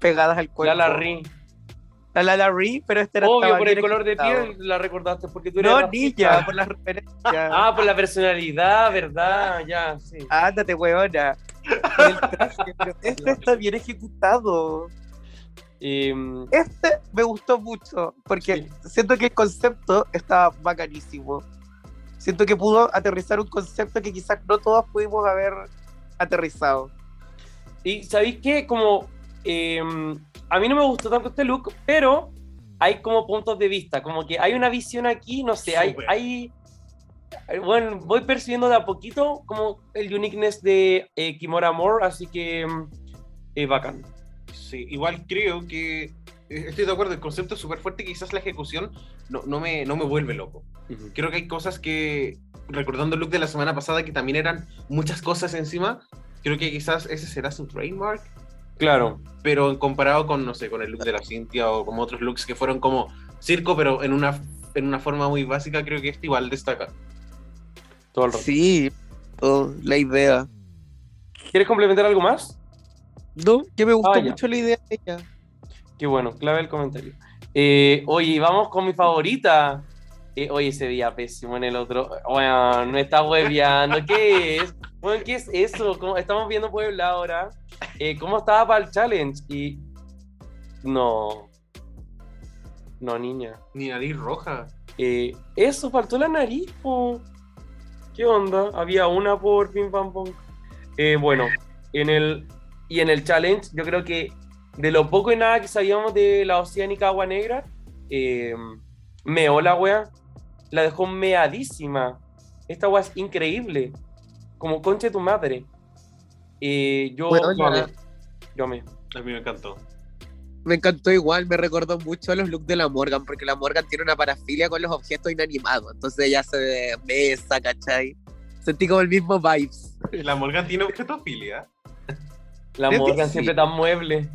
pegadas al cuerpo. La Larry. La Lala Ri, pero este era Obvio, por el color de piel la recordaste porque tú eres No, niña, por las referencias. Ah, por la personalidad, ¿verdad? Ya, sí. Ándate, weona. Por el traje, pero este está bien ejecutado. Em, Este me gustó mucho, porque siento que el concepto está bacanísimo. Siento que pudo aterrizar un concepto que quizás no todos pudimos haber aterrizado. y ¿sabéis qué? Como em, a mí no me gustó tanto este look, pero hay como puntos de vista, como que hay una visión aquí, no sé, hay, hay eh, bueno, voy percibiendo de a poquito como el uniqueness de eh, Kimora Moore, así que eh, bacán. Sí, igual creo que eh, estoy de acuerdo, el concepto es súper fuerte, quizás la ejecución no, no, me, no me vuelve loco. Creo que hay cosas que, recordando el look de la semana pasada, que también eran muchas cosas encima, creo que quizás ese será su trademark, Claro, pero comparado con, no sé, con el look de la Cintia o como otros looks que fueron como circo, pero en una, en una forma muy básica, creo que este igual destaca. todo el rato. Sí, oh, la idea. ¿Quieres complementar algo más? No, que me gustó Ah, mucho la idea de ella. Qué bueno, clave el comentario. Eh, oye, vamos con mi favorita. Eh, oye, ese día pésimo en el otro. Bueno, no está hueveando. ¿Qué es? Bueno, ¿qué es eso? ¿Cómo- Estamos viendo Puebla ahora. Eh, ¿Cómo estaba para el challenge? Y. No. No, niña. Ni nariz roja. Eh, eso, faltó la nariz, po. ¿Qué onda? Había una por Pim Pam Pum. Eh, bueno, en el. Y en el challenge, yo creo que de lo poco y nada que sabíamos de la oceánica agua negra, eh, meó la wea. La dejó meadísima. Esta wea es increíble. Como conche tu madre. Eh, yo, Bueno, yo amé. Yo amé. A mí me encantó. Me encantó igual, me recordó mucho a los looks de la Morgan, porque la Morgan tiene una parafilia con los objetos inanimados. Entonces ella se besa, ¿cachai? Sentí como el mismo vibes. La Morgan tiene objetofilia. La Morgan sí. siempre tan mueble.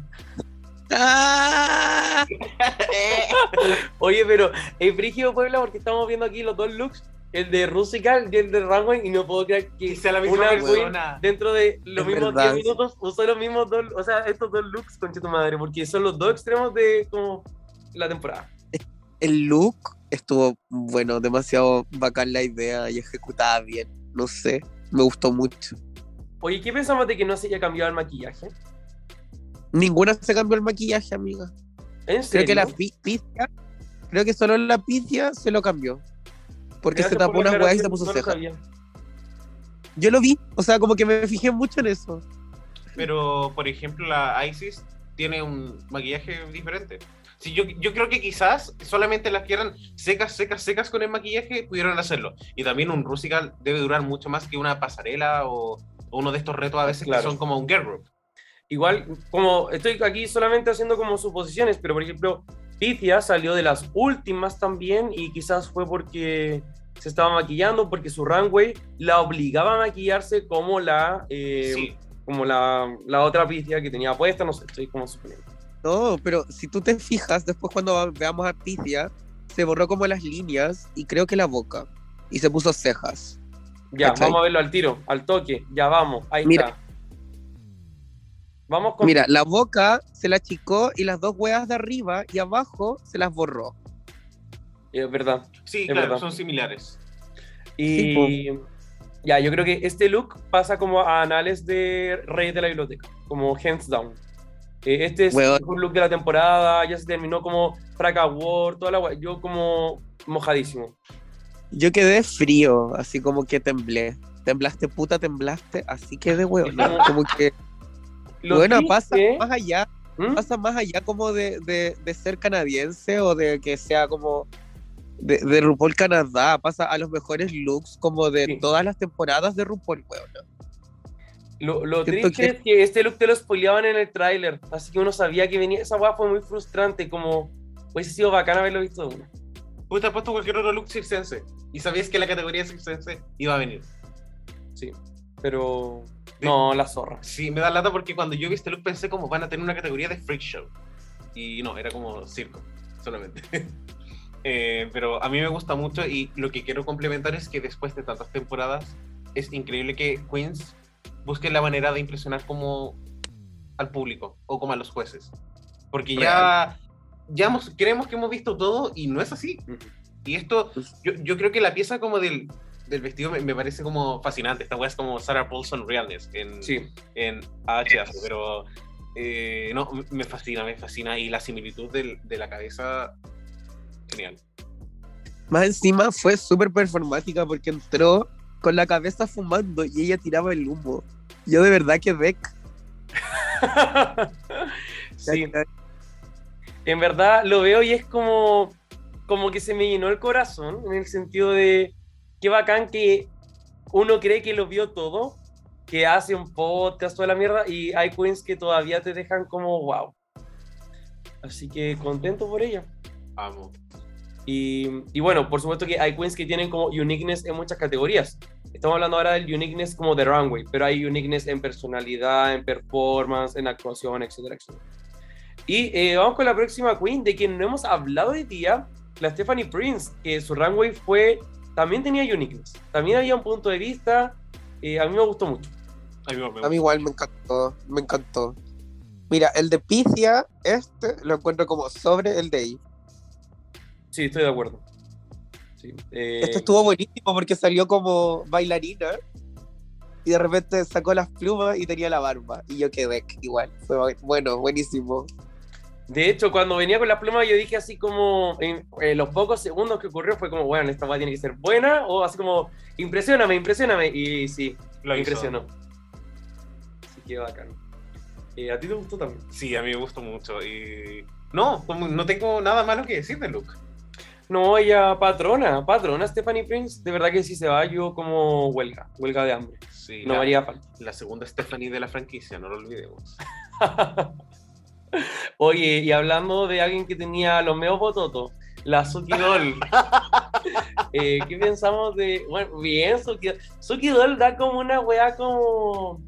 ¡Ah! Oye, pero es brígido Puebla porque estamos viendo aquí los dos looks, el de Rusical y el de Runway, y no puedo creer que sea la misma una persona. queen dentro de los Es mismos verdad. 10 minutos usó los mismos dos, o sea, estos dos looks, concha tu madre, porque son los dos extremos de como la temporada. El look estuvo, bueno, demasiado bacán la idea y ejecutada bien. No sé, me gustó mucho. Oye, ¿qué pensamos de que no se haya cambiado el maquillaje? Ninguna se cambió el maquillaje, amiga. ¿En Creo que la pi- Pitia, creo que solo la Pitia se lo cambió. Porque se tapó por weas y se puso no sabía. Yo lo vi, o sea, como que me fijé mucho en eso. Pero, por ejemplo, la Isis tiene un maquillaje diferente. Sí, yo, yo creo que quizás solamente las que eran secas, secas, secas con el maquillaje pudieron hacerlo. Y también un Rusical debe durar mucho más que una pasarela o, o uno de estos retos a veces Claro. que son como un girl group. Igual, como estoy aquí solamente haciendo como suposiciones, pero por ejemplo, Pitia salió de las últimas también y quizás fue porque se estaba maquillando, porque su runway la obligaba a maquillarse como la, eh, Sí, como la, la otra Pitia que tenía puesta, no sé, estoy como suponiendo. No, pero si tú te fijas, después cuando veamos a Pitia, se borró como las líneas y creo que la boca. Y se puso cejas. Ya, ¿Cachai? vamos a verlo al tiro, al toque, ya vamos, ahí Mira. está. Vamos con... Mira, la boca se la achicó y las dos huevas de arriba y abajo se las borró. Es verdad. sí, Es claro, verdad. son similares. Y ya, yo creo que este look pasa como a anales de Reyes de la Biblioteca, como hands down. Eh, este es el mejor look de la temporada, ya se terminó como Fraca War, toda la. Yo como mojadísimo. Yo quedé frío, así como que temblé. Temblaste, puta, temblaste, así quedé, weón. Como que, Lo bueno, pasa triste- más allá, ¿Mm? pasa más allá como de, de, de ser canadiense o de que sea como de, de RuPaul Canadá, pasa a los mejores looks como de Sí. todas las temporadas de RuPaul, weón. Lo, lo triste es que este look te lo spoileaban en el tráiler, así que uno sabía que venía. Esa weá fue muy frustrante, como hubiese sido bacán haberlo visto de una. Puta, has puesto cualquier otro look circense. Y sabías que la categoría circense iba a venir. Sí, pero no, la zorra. Sí, me da lata porque cuando yo vi este look pensé como van a tener una categoría de freak show. Y no, era como circo, solamente. Eh, pero a mí me gusta mucho y lo que quiero complementar es que después de tantas temporadas es increíble que Queens busque la manera de impresionar como al público o como a los jueces. Porque ya, ya hemos- creemos que hemos visto todo y no es así. Y esto, yo, yo creo que la pieza como del, del vestido me, me parece como fascinante. Esta weá es como Sarah Paulson Realness en, Sí, en AHS, pero eh, no, me fascina, me fascina. Y la similitud del- de la cabeza, genial. Más encima fue súper performática porque entró con la cabeza fumando y ella tiraba el humo. Yo de verdad que Beck. sí. En verdad lo veo y es como, como que se me llenó el corazón en el sentido de qué bacán que uno cree que lo vio todo, que hace un podcast, toda la mierda, y hay queens que todavía te dejan como wow. Así que contento por ella. Amo. Y, y bueno, por supuesto que hay queens que tienen como uniqueness en muchas categorías. Estamos hablando ahora del uniqueness como de runway, pero hay uniqueness en personalidad, en performance, en actuación, etcétera, etcétera. Y eh, vamos con la próxima queen, de quien no hemos hablado hoy día, la Stephanie Prince, que su runway fue, también tenía uniqueness, también había un punto de vista, eh, a mí me gustó mucho. A mí me A mí igual me encantó, me encantó. Mira, el de Picia, este lo encuentro como sobre el de Eve. Sí, estoy de acuerdo. Sí, eh, Este estuvo buenísimo porque salió como bailarina y de repente sacó las plumas y tenía la barba. Y yo quedé igual. Fue bu- bueno, buenísimo. De hecho, cuando venía con la pluma, yo dije así como, en, en los pocos segundos que ocurrió, fue como, bueno, esta va tiene que ser buena, o así como, impresioname, impresioname. Y sí, Lo hizo. impresionó. Así que bacán. Eh, ¿A ti te gustó también? Sí, a mí me gustó mucho. Y... No, como no tengo nada malo que decir de Luke. No, ella patrona, patrona Stephanie Prince. De verdad que si se va, yo como huelga, huelga de hambre. Sí, No la, haría falta. la segunda Stephanie de la franquicia, no lo olvidemos. Oye, y hablando de alguien que tenía los meos bototos, la Suki Doll. Eh, ¿Qué pensamos de.? Bueno, bien, Suki Doll. Suki Doll da como una weá como.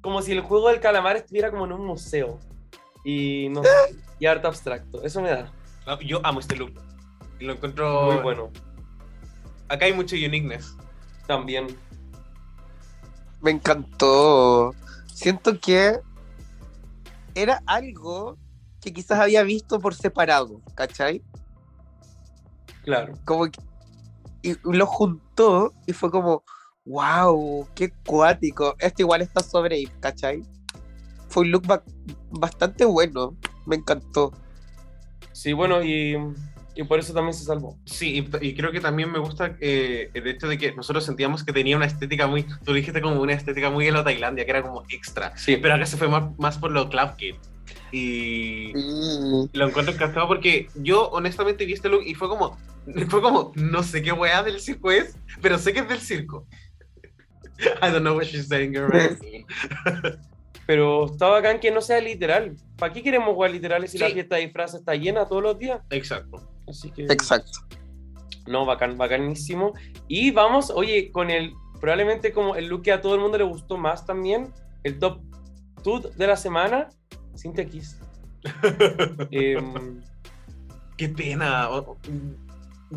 Como si el juego del calamar estuviera como en un museo. Y no sé, y arte abstracto. Eso me da. No, Yo amo este look. Y lo encuentro. Muy bueno. Acá hay mucho uniqueness. También. Me encantó. Siento que era algo que quizás había visto por separado, ¿cachai? Claro. Como que y lo juntó y fue como, wow, qué cuático. Esto igual está sobre Eve, ¿cachai? Fue un look ba- bastante bueno, me encantó. Sí, bueno, y, y por eso también se salvó. Sí, y, y creo que también me gusta eh, el hecho de que nosotros sentíamos que tenía una estética muy. Tú dijiste como una estética muy en la Tailandia, que era como extra. Sí, Pero acá se fue más, más por lo Club Kid. Y. Sí. Lo encuentro encantado porque yo honestamente vi este look y fue como, fue como, no sé qué weá del circo es, pero sé que es del circo. I don't know what she's saying. girl. pero está bacán que no sea literal. ¿Para qué queremos jugar literales si la Sí. fiesta de disfraces está llena todos los días? Exacto. Así que. Exacto. No, bacán, bacanísimo. Y vamos, oye, con el, probablemente como el look que a todo el mundo le gustó más también, el top 2 de la semana, Cintia Kiss. Em, Qué pena. O-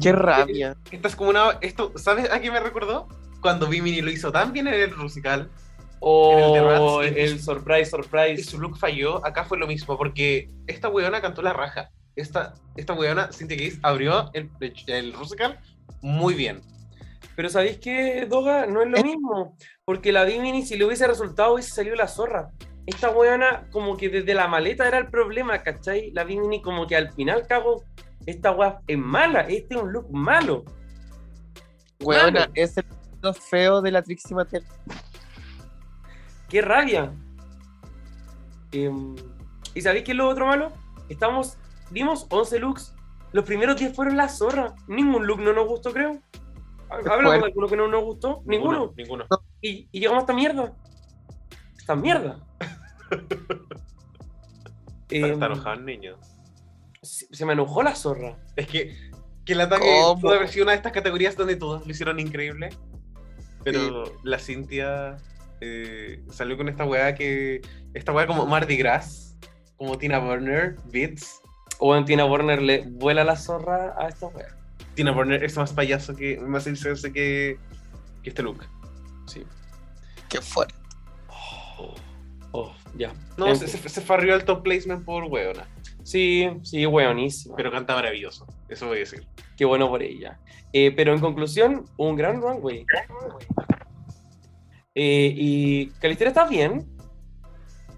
Qué rabia. Esta es como una, esto, ¿sabes a qué me recordó? Cuando Vimini lo hizo tan bien en el musical o En el de el, Rats, y- surprise, y surprise. su look falló, acá fue lo mismo, porque esta weona cantó la raja. Esta, esta weona, Cynthia Case, abrió el, el muy bien. Pero ¿sabéis qué, Doga? No es lo mismo. Porque la Dimini, si le hubiese resultado, hubiese salido la zorra. Esta weona, como que desde la maleta era el problema, ¿cachai? La Dimini, como que al final, cago, esta weá es mala. Este es un look malo. Weona, es el look feo de la Trixie Mattel. ¡Qué rabia! Em, ¿Y sabéis qué es lo otro malo? Estamos, dimos 11 looks. Los primeros 10 fueron la zorra. Ningún look no nos gustó, creo. Hablamos de alguno que no nos gustó. Ninguno. Ninguno. Y, y llegamos a esta mierda. Esta mierda. Está, Em, está enojado el niño. se, se me enojó la zorra. Es que, que el ataque ¿Cómo? pudo haber sido una de estas categorías donde todos lo hicieron increíble. Pero la Cintia eh, salió con esta weá que. Esta weá como Mardi Gras, como Tina Burner, Beats. O en Tina Warner le vuela la zorra a esta wea. Tina Burner es más payaso que. más insense que, que este look. Sí. Qué fuerte. Oh, ya. No, En se, se, farrió el top placement por weona. Sí, sí, weonísimo. Pero canta maravilloso. Eso voy a decir. Qué bueno por ella. Eh, pero en conclusión, un gran runway. Eh, y Calistera, ¿estás bien?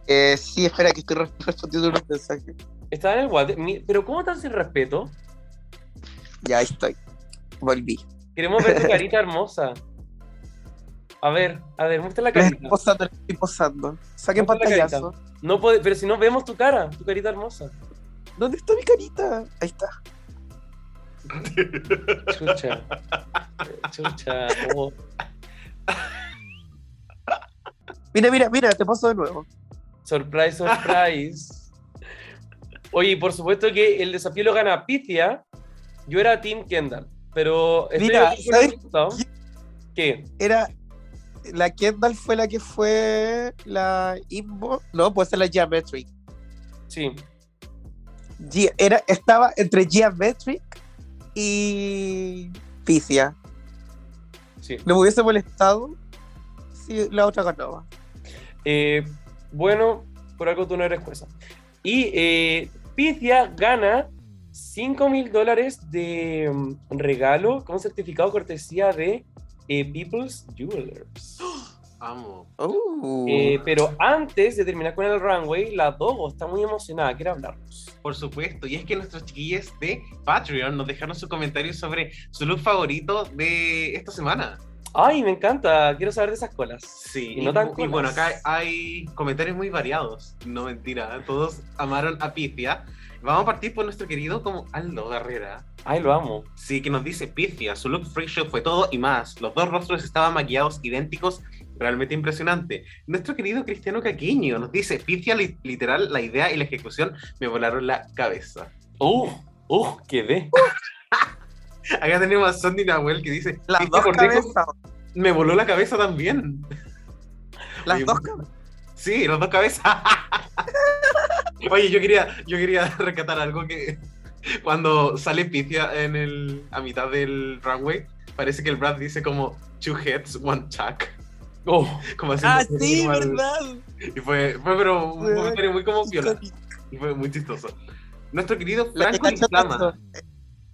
Eh, sí, espera que estoy res- respondiendo unos mensajes. ¿Estás en el water? Pero ¿cómo estás sin respeto? Ya estoy. Volví. Queremos ver tu carita hermosa. A ver, a ver, muestra la carita. estoy posando, estoy posando. Saquen pantallazo. No puede, pero si no vemos tu cara, tu carita hermosa. ¿Dónde está mi carita? Ahí está. Chucha. Chucha. oh. Mira, mira, mira, te paso de nuevo. Surprise, surprise. Oye, y por supuesto que el desafío lo gana Pythia. Yo era Team Kendall. Pero Mira, aquí con el ¿sabes resultado. ¿Qué? Era. La Kendall fue la que fue la Imbo. No, puede ser la Geometric. Sí. Era, estaba entre Geometric y Picia. Sí. No me hubiese molestado si la otra ganaba. Eh, bueno, por algo tú no eres jueza. Y eh, Pitia gana 5 mil dólares de mm, regalo con certificado cortesía de eh, People's Jewelers. Amo. Uh. Eh, pero antes de terminar con el runway, la Dogo está muy emocionada, quiere hablarnos. Por supuesto, y es que nuestros chiquillos de Patreon nos dejaron su comentario sobre su look favorito de esta semana. Ay, me encanta, quiero saber de esas colas. Sí, Y no tan y colas. bueno, acá hay comentarios muy variados. No mentira, todos amaron a Pifia. Vamos a partir por nuestro querido como Aldo Barrera. Ay, lo amo. Sí, que nos dice Pifia, su look freak show fue todo y más. Los dos rostros estaban maquillados idénticos, realmente impresionante. Nuestro querido Cristiano Caquiño nos dice Pifia, li- literal, la idea y la ejecución me volaron la cabeza. Uh, uh, quedé. Acá tenemos a Sandy Nahuel que dice Las "Pifia dos cabezas. me voló la cabeza también. Las Oye, dos cabezas. Sí, las dos cabezas. Oye, yo quería, yo quería rescatar algo que cuando sale Pifia en el, a mitad del runway, parece que el Brad dice como two heads, one chuck. Oh, Como Ah, sí, como al- verdad. Y fue, fue pero un comentario muy como viola. Y fue muy chistoso. Nuestro querido Franco tanto.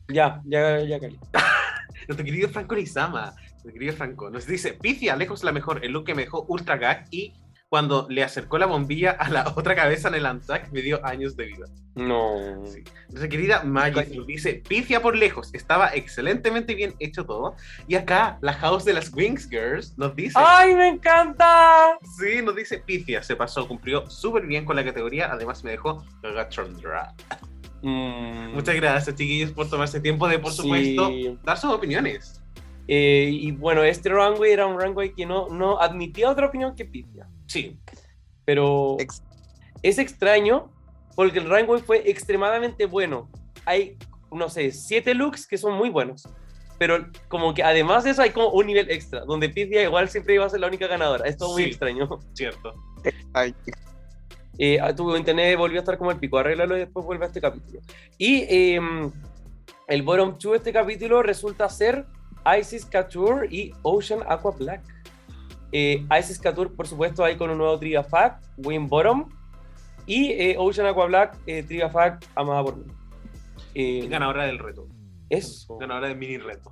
Ya, ya, ya, Cali. Nuestro querido Franco Lizama. Nuestro querido Franco. Nos dice, Pifia, lejos la mejor. El look que me dejó ultra gag y cuando le acercó la bombilla a la otra cabeza en el Anzac me dio años de vida. No. Sí. Nuestra querida Maggie nos dice, pifia por lejos, estaba excelentemente bien hecho todo. Y acá, la house de las Wings Girls nos dice, ¡Ay, me encanta! sí, nos dice, pifia, se pasó, cumplió súper bien con la categoría, además me dejó Gagatondra. Mm, Muchas gracias, chiquillos, por tomarse tiempo de, por sí. supuesto, dar sus opiniones. Eh, y bueno, este runway era un runway que no, no admitía otra opinión que Pifia. Sí, Pero Ex- es extraño porque el runway fue extremadamente bueno. Hay, no sé, siete looks que son muy buenos. Pero como que además de eso hay como un nivel extra, donde Pifia igual siempre iba a ser la única ganadora. Es todo muy Sí. extraño. cierto. Ay, Eh, ah, tu internet volvió a estar como el pico, arréglalo y después vuelve a este capítulo. Y eh, el bottom two de este capítulo resulta ser Isis Couture y Ocean Aqua Black. Eh, Isis Couture, por supuesto, ahí con un nuevo Trivia Fact, Win Bottom. Y eh, Ocean Aqua Black, eh, Trivia Fact, amada por mí. Eh, Ganadora del reto. eso. Ganadora del mini reto.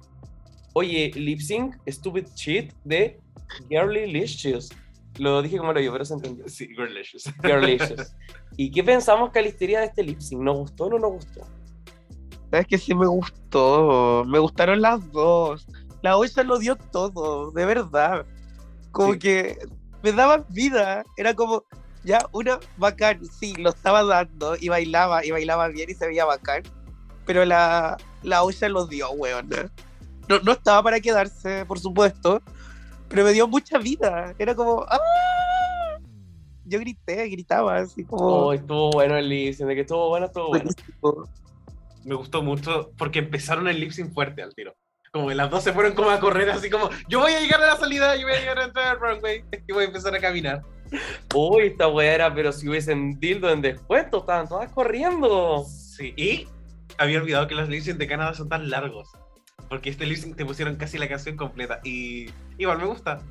Oye, Lip Sync, Stupid Shit de Girly Licious. Lo dije como lo yo, pero se entendió. Sí, Girlicious. Girlicious. ¿Y qué pensamos, Calisteria, de este lip sync? ¿Nos gustó o no nos gustó? ¿Sabes que sí me gustó? Me gustaron las dos. La olla lo dio todo, de verdad. Como Sí. que me daban vida. Era como, ya, una bacán, sí, lo estaba dando y bailaba, y bailaba bien y se veía bacán. Pero la, la olla lo dio, weón. No, no estaba para quedarse, por supuesto, pero me dio mucha vida. Era como, ¡ah! Yo grité, gritaba, así como. Oh, estuvo bueno el lip sync, de que estuvo bueno, estuvo bueno. buenísimo. me gustó mucho porque empezaron el lip sync fuerte al tiro. Como que las dos se fueron como a correr así como, yo voy a llegar a la salida, yo voy a llegar a entrar al runway y voy a empezar a caminar. Uy, esta weá era, pero si hubiesen dildo en descuento, estaban todas corriendo. Sí, y había olvidado que los lip sync de Canadá son tan largos. Porque este lip sync te pusieron casi la canción completa. Y igual me gusta.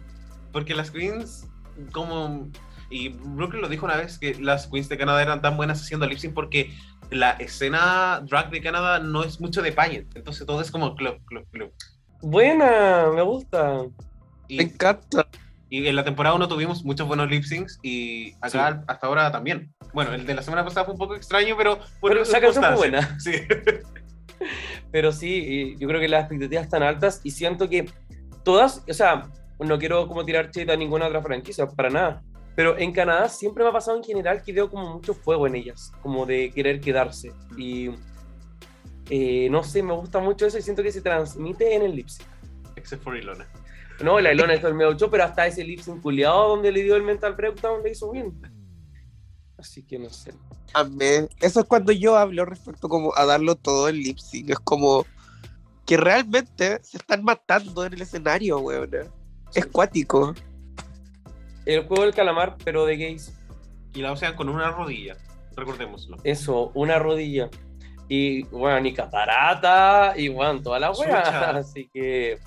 Porque las queens, como. Y Brooklyn lo dijo una vez que las queens de Canadá eran tan buenas haciendo lip sync porque la escena drag de Canadá no es mucho de pageant. Entonces todo es como club, club, club. Buena, me gusta. Me Y, encanta. y en la temporada 1 tuvimos muchos buenos lip syncs y acá hasta ahora también. Bueno, el de la semana pasada fue un poco extraño, pero. por Pero la canción fue buena. Sí. Pero sí, yo creo que las expectativas están altas y siento que todas, o sea, no quiero como tirar cheta a ninguna otra franquicia, para nada. Pero en Canadá siempre me ha pasado en general que veo como mucho fuego en ellas, como de querer quedarse. Y eh, no sé, me gusta mucho eso y siento que se transmite en el sync. Except for Ilona. No, la Ilona esto es el medio show, pero hasta ese sync culiado donde le dio el mental breakdown le hizo bien. Así que no sé. Amé. Eso es cuando yo hablo respecto como a darlo todo en lip sync. Es como que realmente se están matando en el escenario, weón. Es cuático. El juego del calamar, pero de gays. Y la Ocean con una rodilla, recordémoslo. Eso, una rodilla. Y bueno, ni catarata, y bueno, toda la wea. Chucha. Así que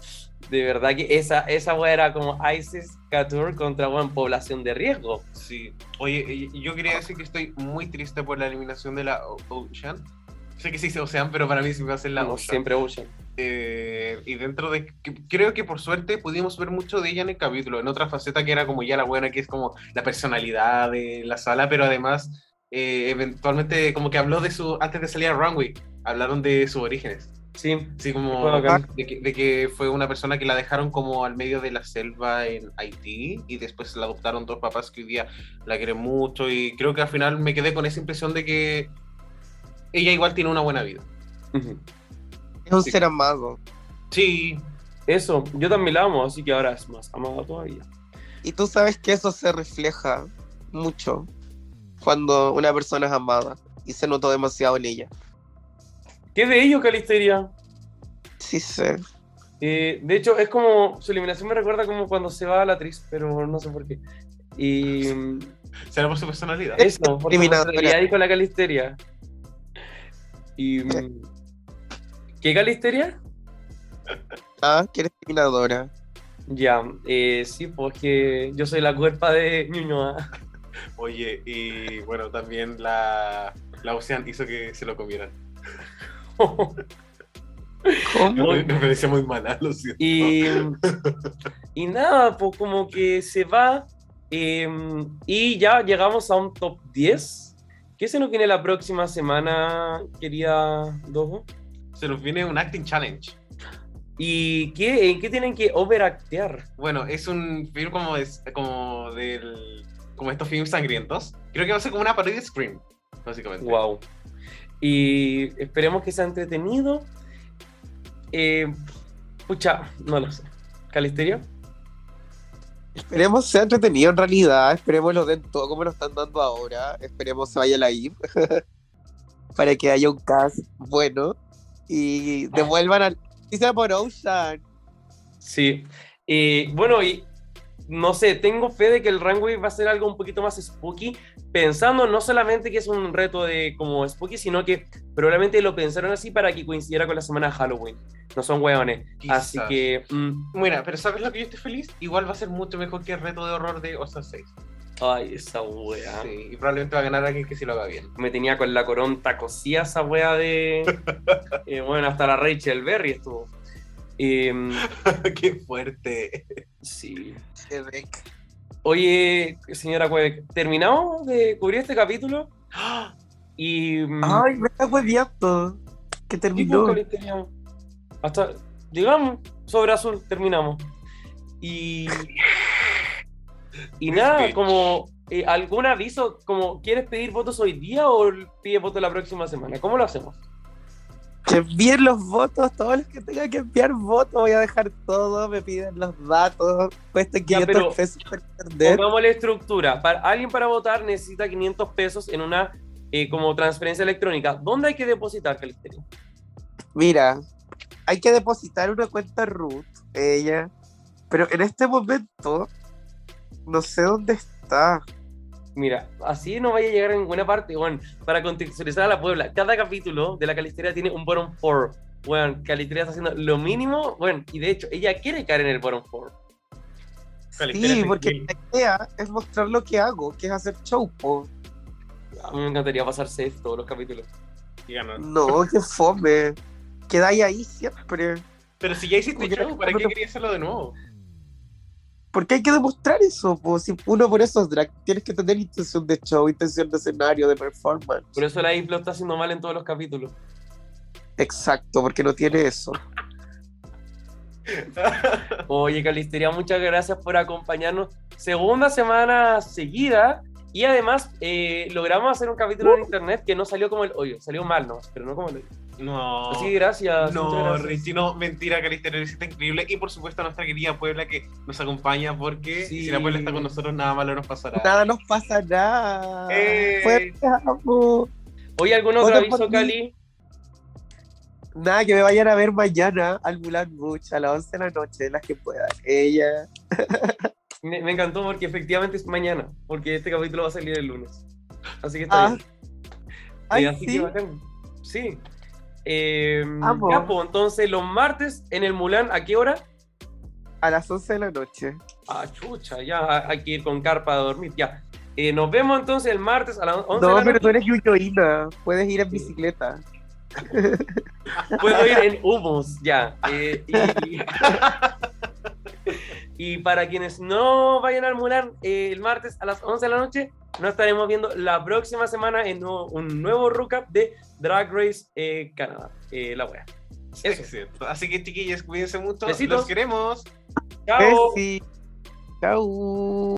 De verdad que esa, esa wea era como Isis Couture contra una población de riesgo. Sí. Oye, yo quería decir que estoy muy triste por la eliminación de la Ocean. Sé que se dice Ocean, pero para mí sí va a ser la No, Ocean. siempre Ocean. Eh, y dentro de. creo que por suerte pudimos ver mucho de ella en el capítulo, en otra faceta que era como ya la buena, que es como la personalidad de la sala, pero además, eh, eventualmente, como que habló de su. Antes de salir a Runway, hablaron de sus orígenes. Sí, Sí, como de que, de que fue una persona que la dejaron como al medio de la selva en Haití y después la adoptaron dos papás que hoy día la quieren mucho y creo que al final me quedé con esa impresión de que ella igual tiene una buena vida. Es un Sí. ser amado. Sí, Eso, yo también la amo, así que ahora es más amada todavía. Y tú sabes que eso se refleja mucho cuando una persona es amada. Y se notó demasiado en ella. ¿Qué de ello, Calisteria? Sí sé. Eh, de hecho, es como. Su eliminación me recuerda como cuando se va a la actriz, pero no sé por qué. Y. será por su personalidad. Eso, por su personalidad y con la Calisteria. Y. ¿Qué Calisteria? Ah, que eres eliminadora. Ya, eh, sí, pues que yo soy la cuerpa de Ñuñoa. Oye, y bueno, también la, la Ocean hizo que se lo comieran. ¿Cómo? Me, me parecía muy mala, lo siento. Y, y nada, pues como que se va. eh, y ya llegamos a un top 10. ¿Qué se nos viene la próxima semana, querida Dogo? Se nos viene un acting challenge. ¿Y qué, en qué tienen que overactear? Bueno, es un film como, es, como del como estos films sangrientos. Creo que va a ser como una parodia de Scream, básicamente. Wow. Y esperemos que sea entretenido. Eh, pucha, no lo sé. ¿Calisterio? Esperemos sea entretenido en realidad. Esperemos lo den todo como lo están dando ahora. Esperemos se vaya la IF. para que haya un cast bueno. Y devuelvan al. Y sea por Ocean. Sí. Eh, bueno, y no sé, tengo fe de que el runway va a ser algo un poquito más spooky, pensando no solamente que es un reto de como spooky, sino que probablemente lo pensaron así para que coincidiera con la semana de Halloween. No son hueones. Así que, mm, Mira, pero ¿sabes lo que yo estoy feliz? Igual va a ser mucho mejor que el reto de horror de Ocean 6. ay, esa wea. Sí, y probablemente va a ganar alguien que sí lo haga bien. Me tenía con la coronta cosida esa wea de. eh, bueno, hasta la Rachel Berry estuvo. Em, ¡Qué fuerte! sí. Quebec. Oye, señora Cuebec, terminamos de cubrir este capítulo y. mm, Ay, me está hueviando. Que terminó. Hasta. Llegamos, sobre azul, terminamos. Y. Y nada, como. eh, ¿Algún aviso? Como, ¿Quieres pedir votos hoy día o pide votos la próxima semana? ¿Cómo lo hacemos? Que envíen los votos, todos los que tengan que enviar votos, voy a dejar todo, me piden los datos, cuesta 500 pero- pesos internet. Pongámosle estructura. Para, alguien para votar necesita 500 pesos en una eh, como transferencia electrónica. ¿Dónde hay que depositar, Calisterio? Mira, hay que depositar una cuenta root, ella, pero en este momento no sé dónde está. Mira, así no vaya a llegar a ninguna parte. Bueno, para contextualizar a la Puebla, cada capítulo de la Calisteria tiene un bottom four. Bueno, Calisteria está haciendo lo mínimo. Bueno, y de hecho, ella quiere caer en el bottom four. Calisteria Sí, porque 6000. la idea es mostrar lo que hago, que es hacer show, po. A mí me encantaría pasar safe todos los capítulos. Y ganó. No, que fome. Quedáis ahí siempre. Pero si ya hiciste show, ¿para qué querías hacerlo de nuevo? Porque hay que demostrar eso. Si uno por eso drag tienes que tener intención de show, intención de escenario, de performance. Por eso la isla está haciendo mal en todos los capítulos. Exacto, porque no tiene eso. Oye, Calisteria, muchas gracias por acompañarnos. Segunda semana seguida. Y además, eh, logramos hacer un capítulo en internet que no salió como el hoyo. Salió mal, ¿no? Pero no como el hoyo. No. Que gracias. No, gracias. Richie, no, mentira, Calisteria, lo hiciste increíble. Y por supuesto a nuestra querida Puebla que nos acompaña porque Sí. si la Puebla está con nosotros, nada malo nos pasará. Nada nos pasa nada. Eh. Fue- amo. Oye, ¿algún otro aviso. Cali? Nada, que me vayan a ver mañana al Mulan Bush a las 11 de la noche, las que puedan. Ella. Me, me encantó porque efectivamente es mañana, porque este capítulo va a salir el lunes. Así que está Ah. bien. Ay, Eh, así que sí. bacán. Sí. Eh, entonces los martes en el Mulan, ¿a qué hora? a las 11 de la noche. Ah, chucha, ya hay que ir con carpa a dormir, ya. Eh, nos vemos entonces el martes a las 11 de No, la pero tú noche. eres yuyoína. Puedes ir en bicicleta. Puedo ir en humos, ya. Eh, y, y para quienes no vayan al Mulan eh, el martes a las 11 de la noche, nos estaremos viendo la próxima semana en un nuevo recap de Drag Race eh, Canadá. Eh, la wea. Eso. Exacto. Así que chiquillos, cuídense mucho. Besitos. Los queremos. Chao. Besi. Chau.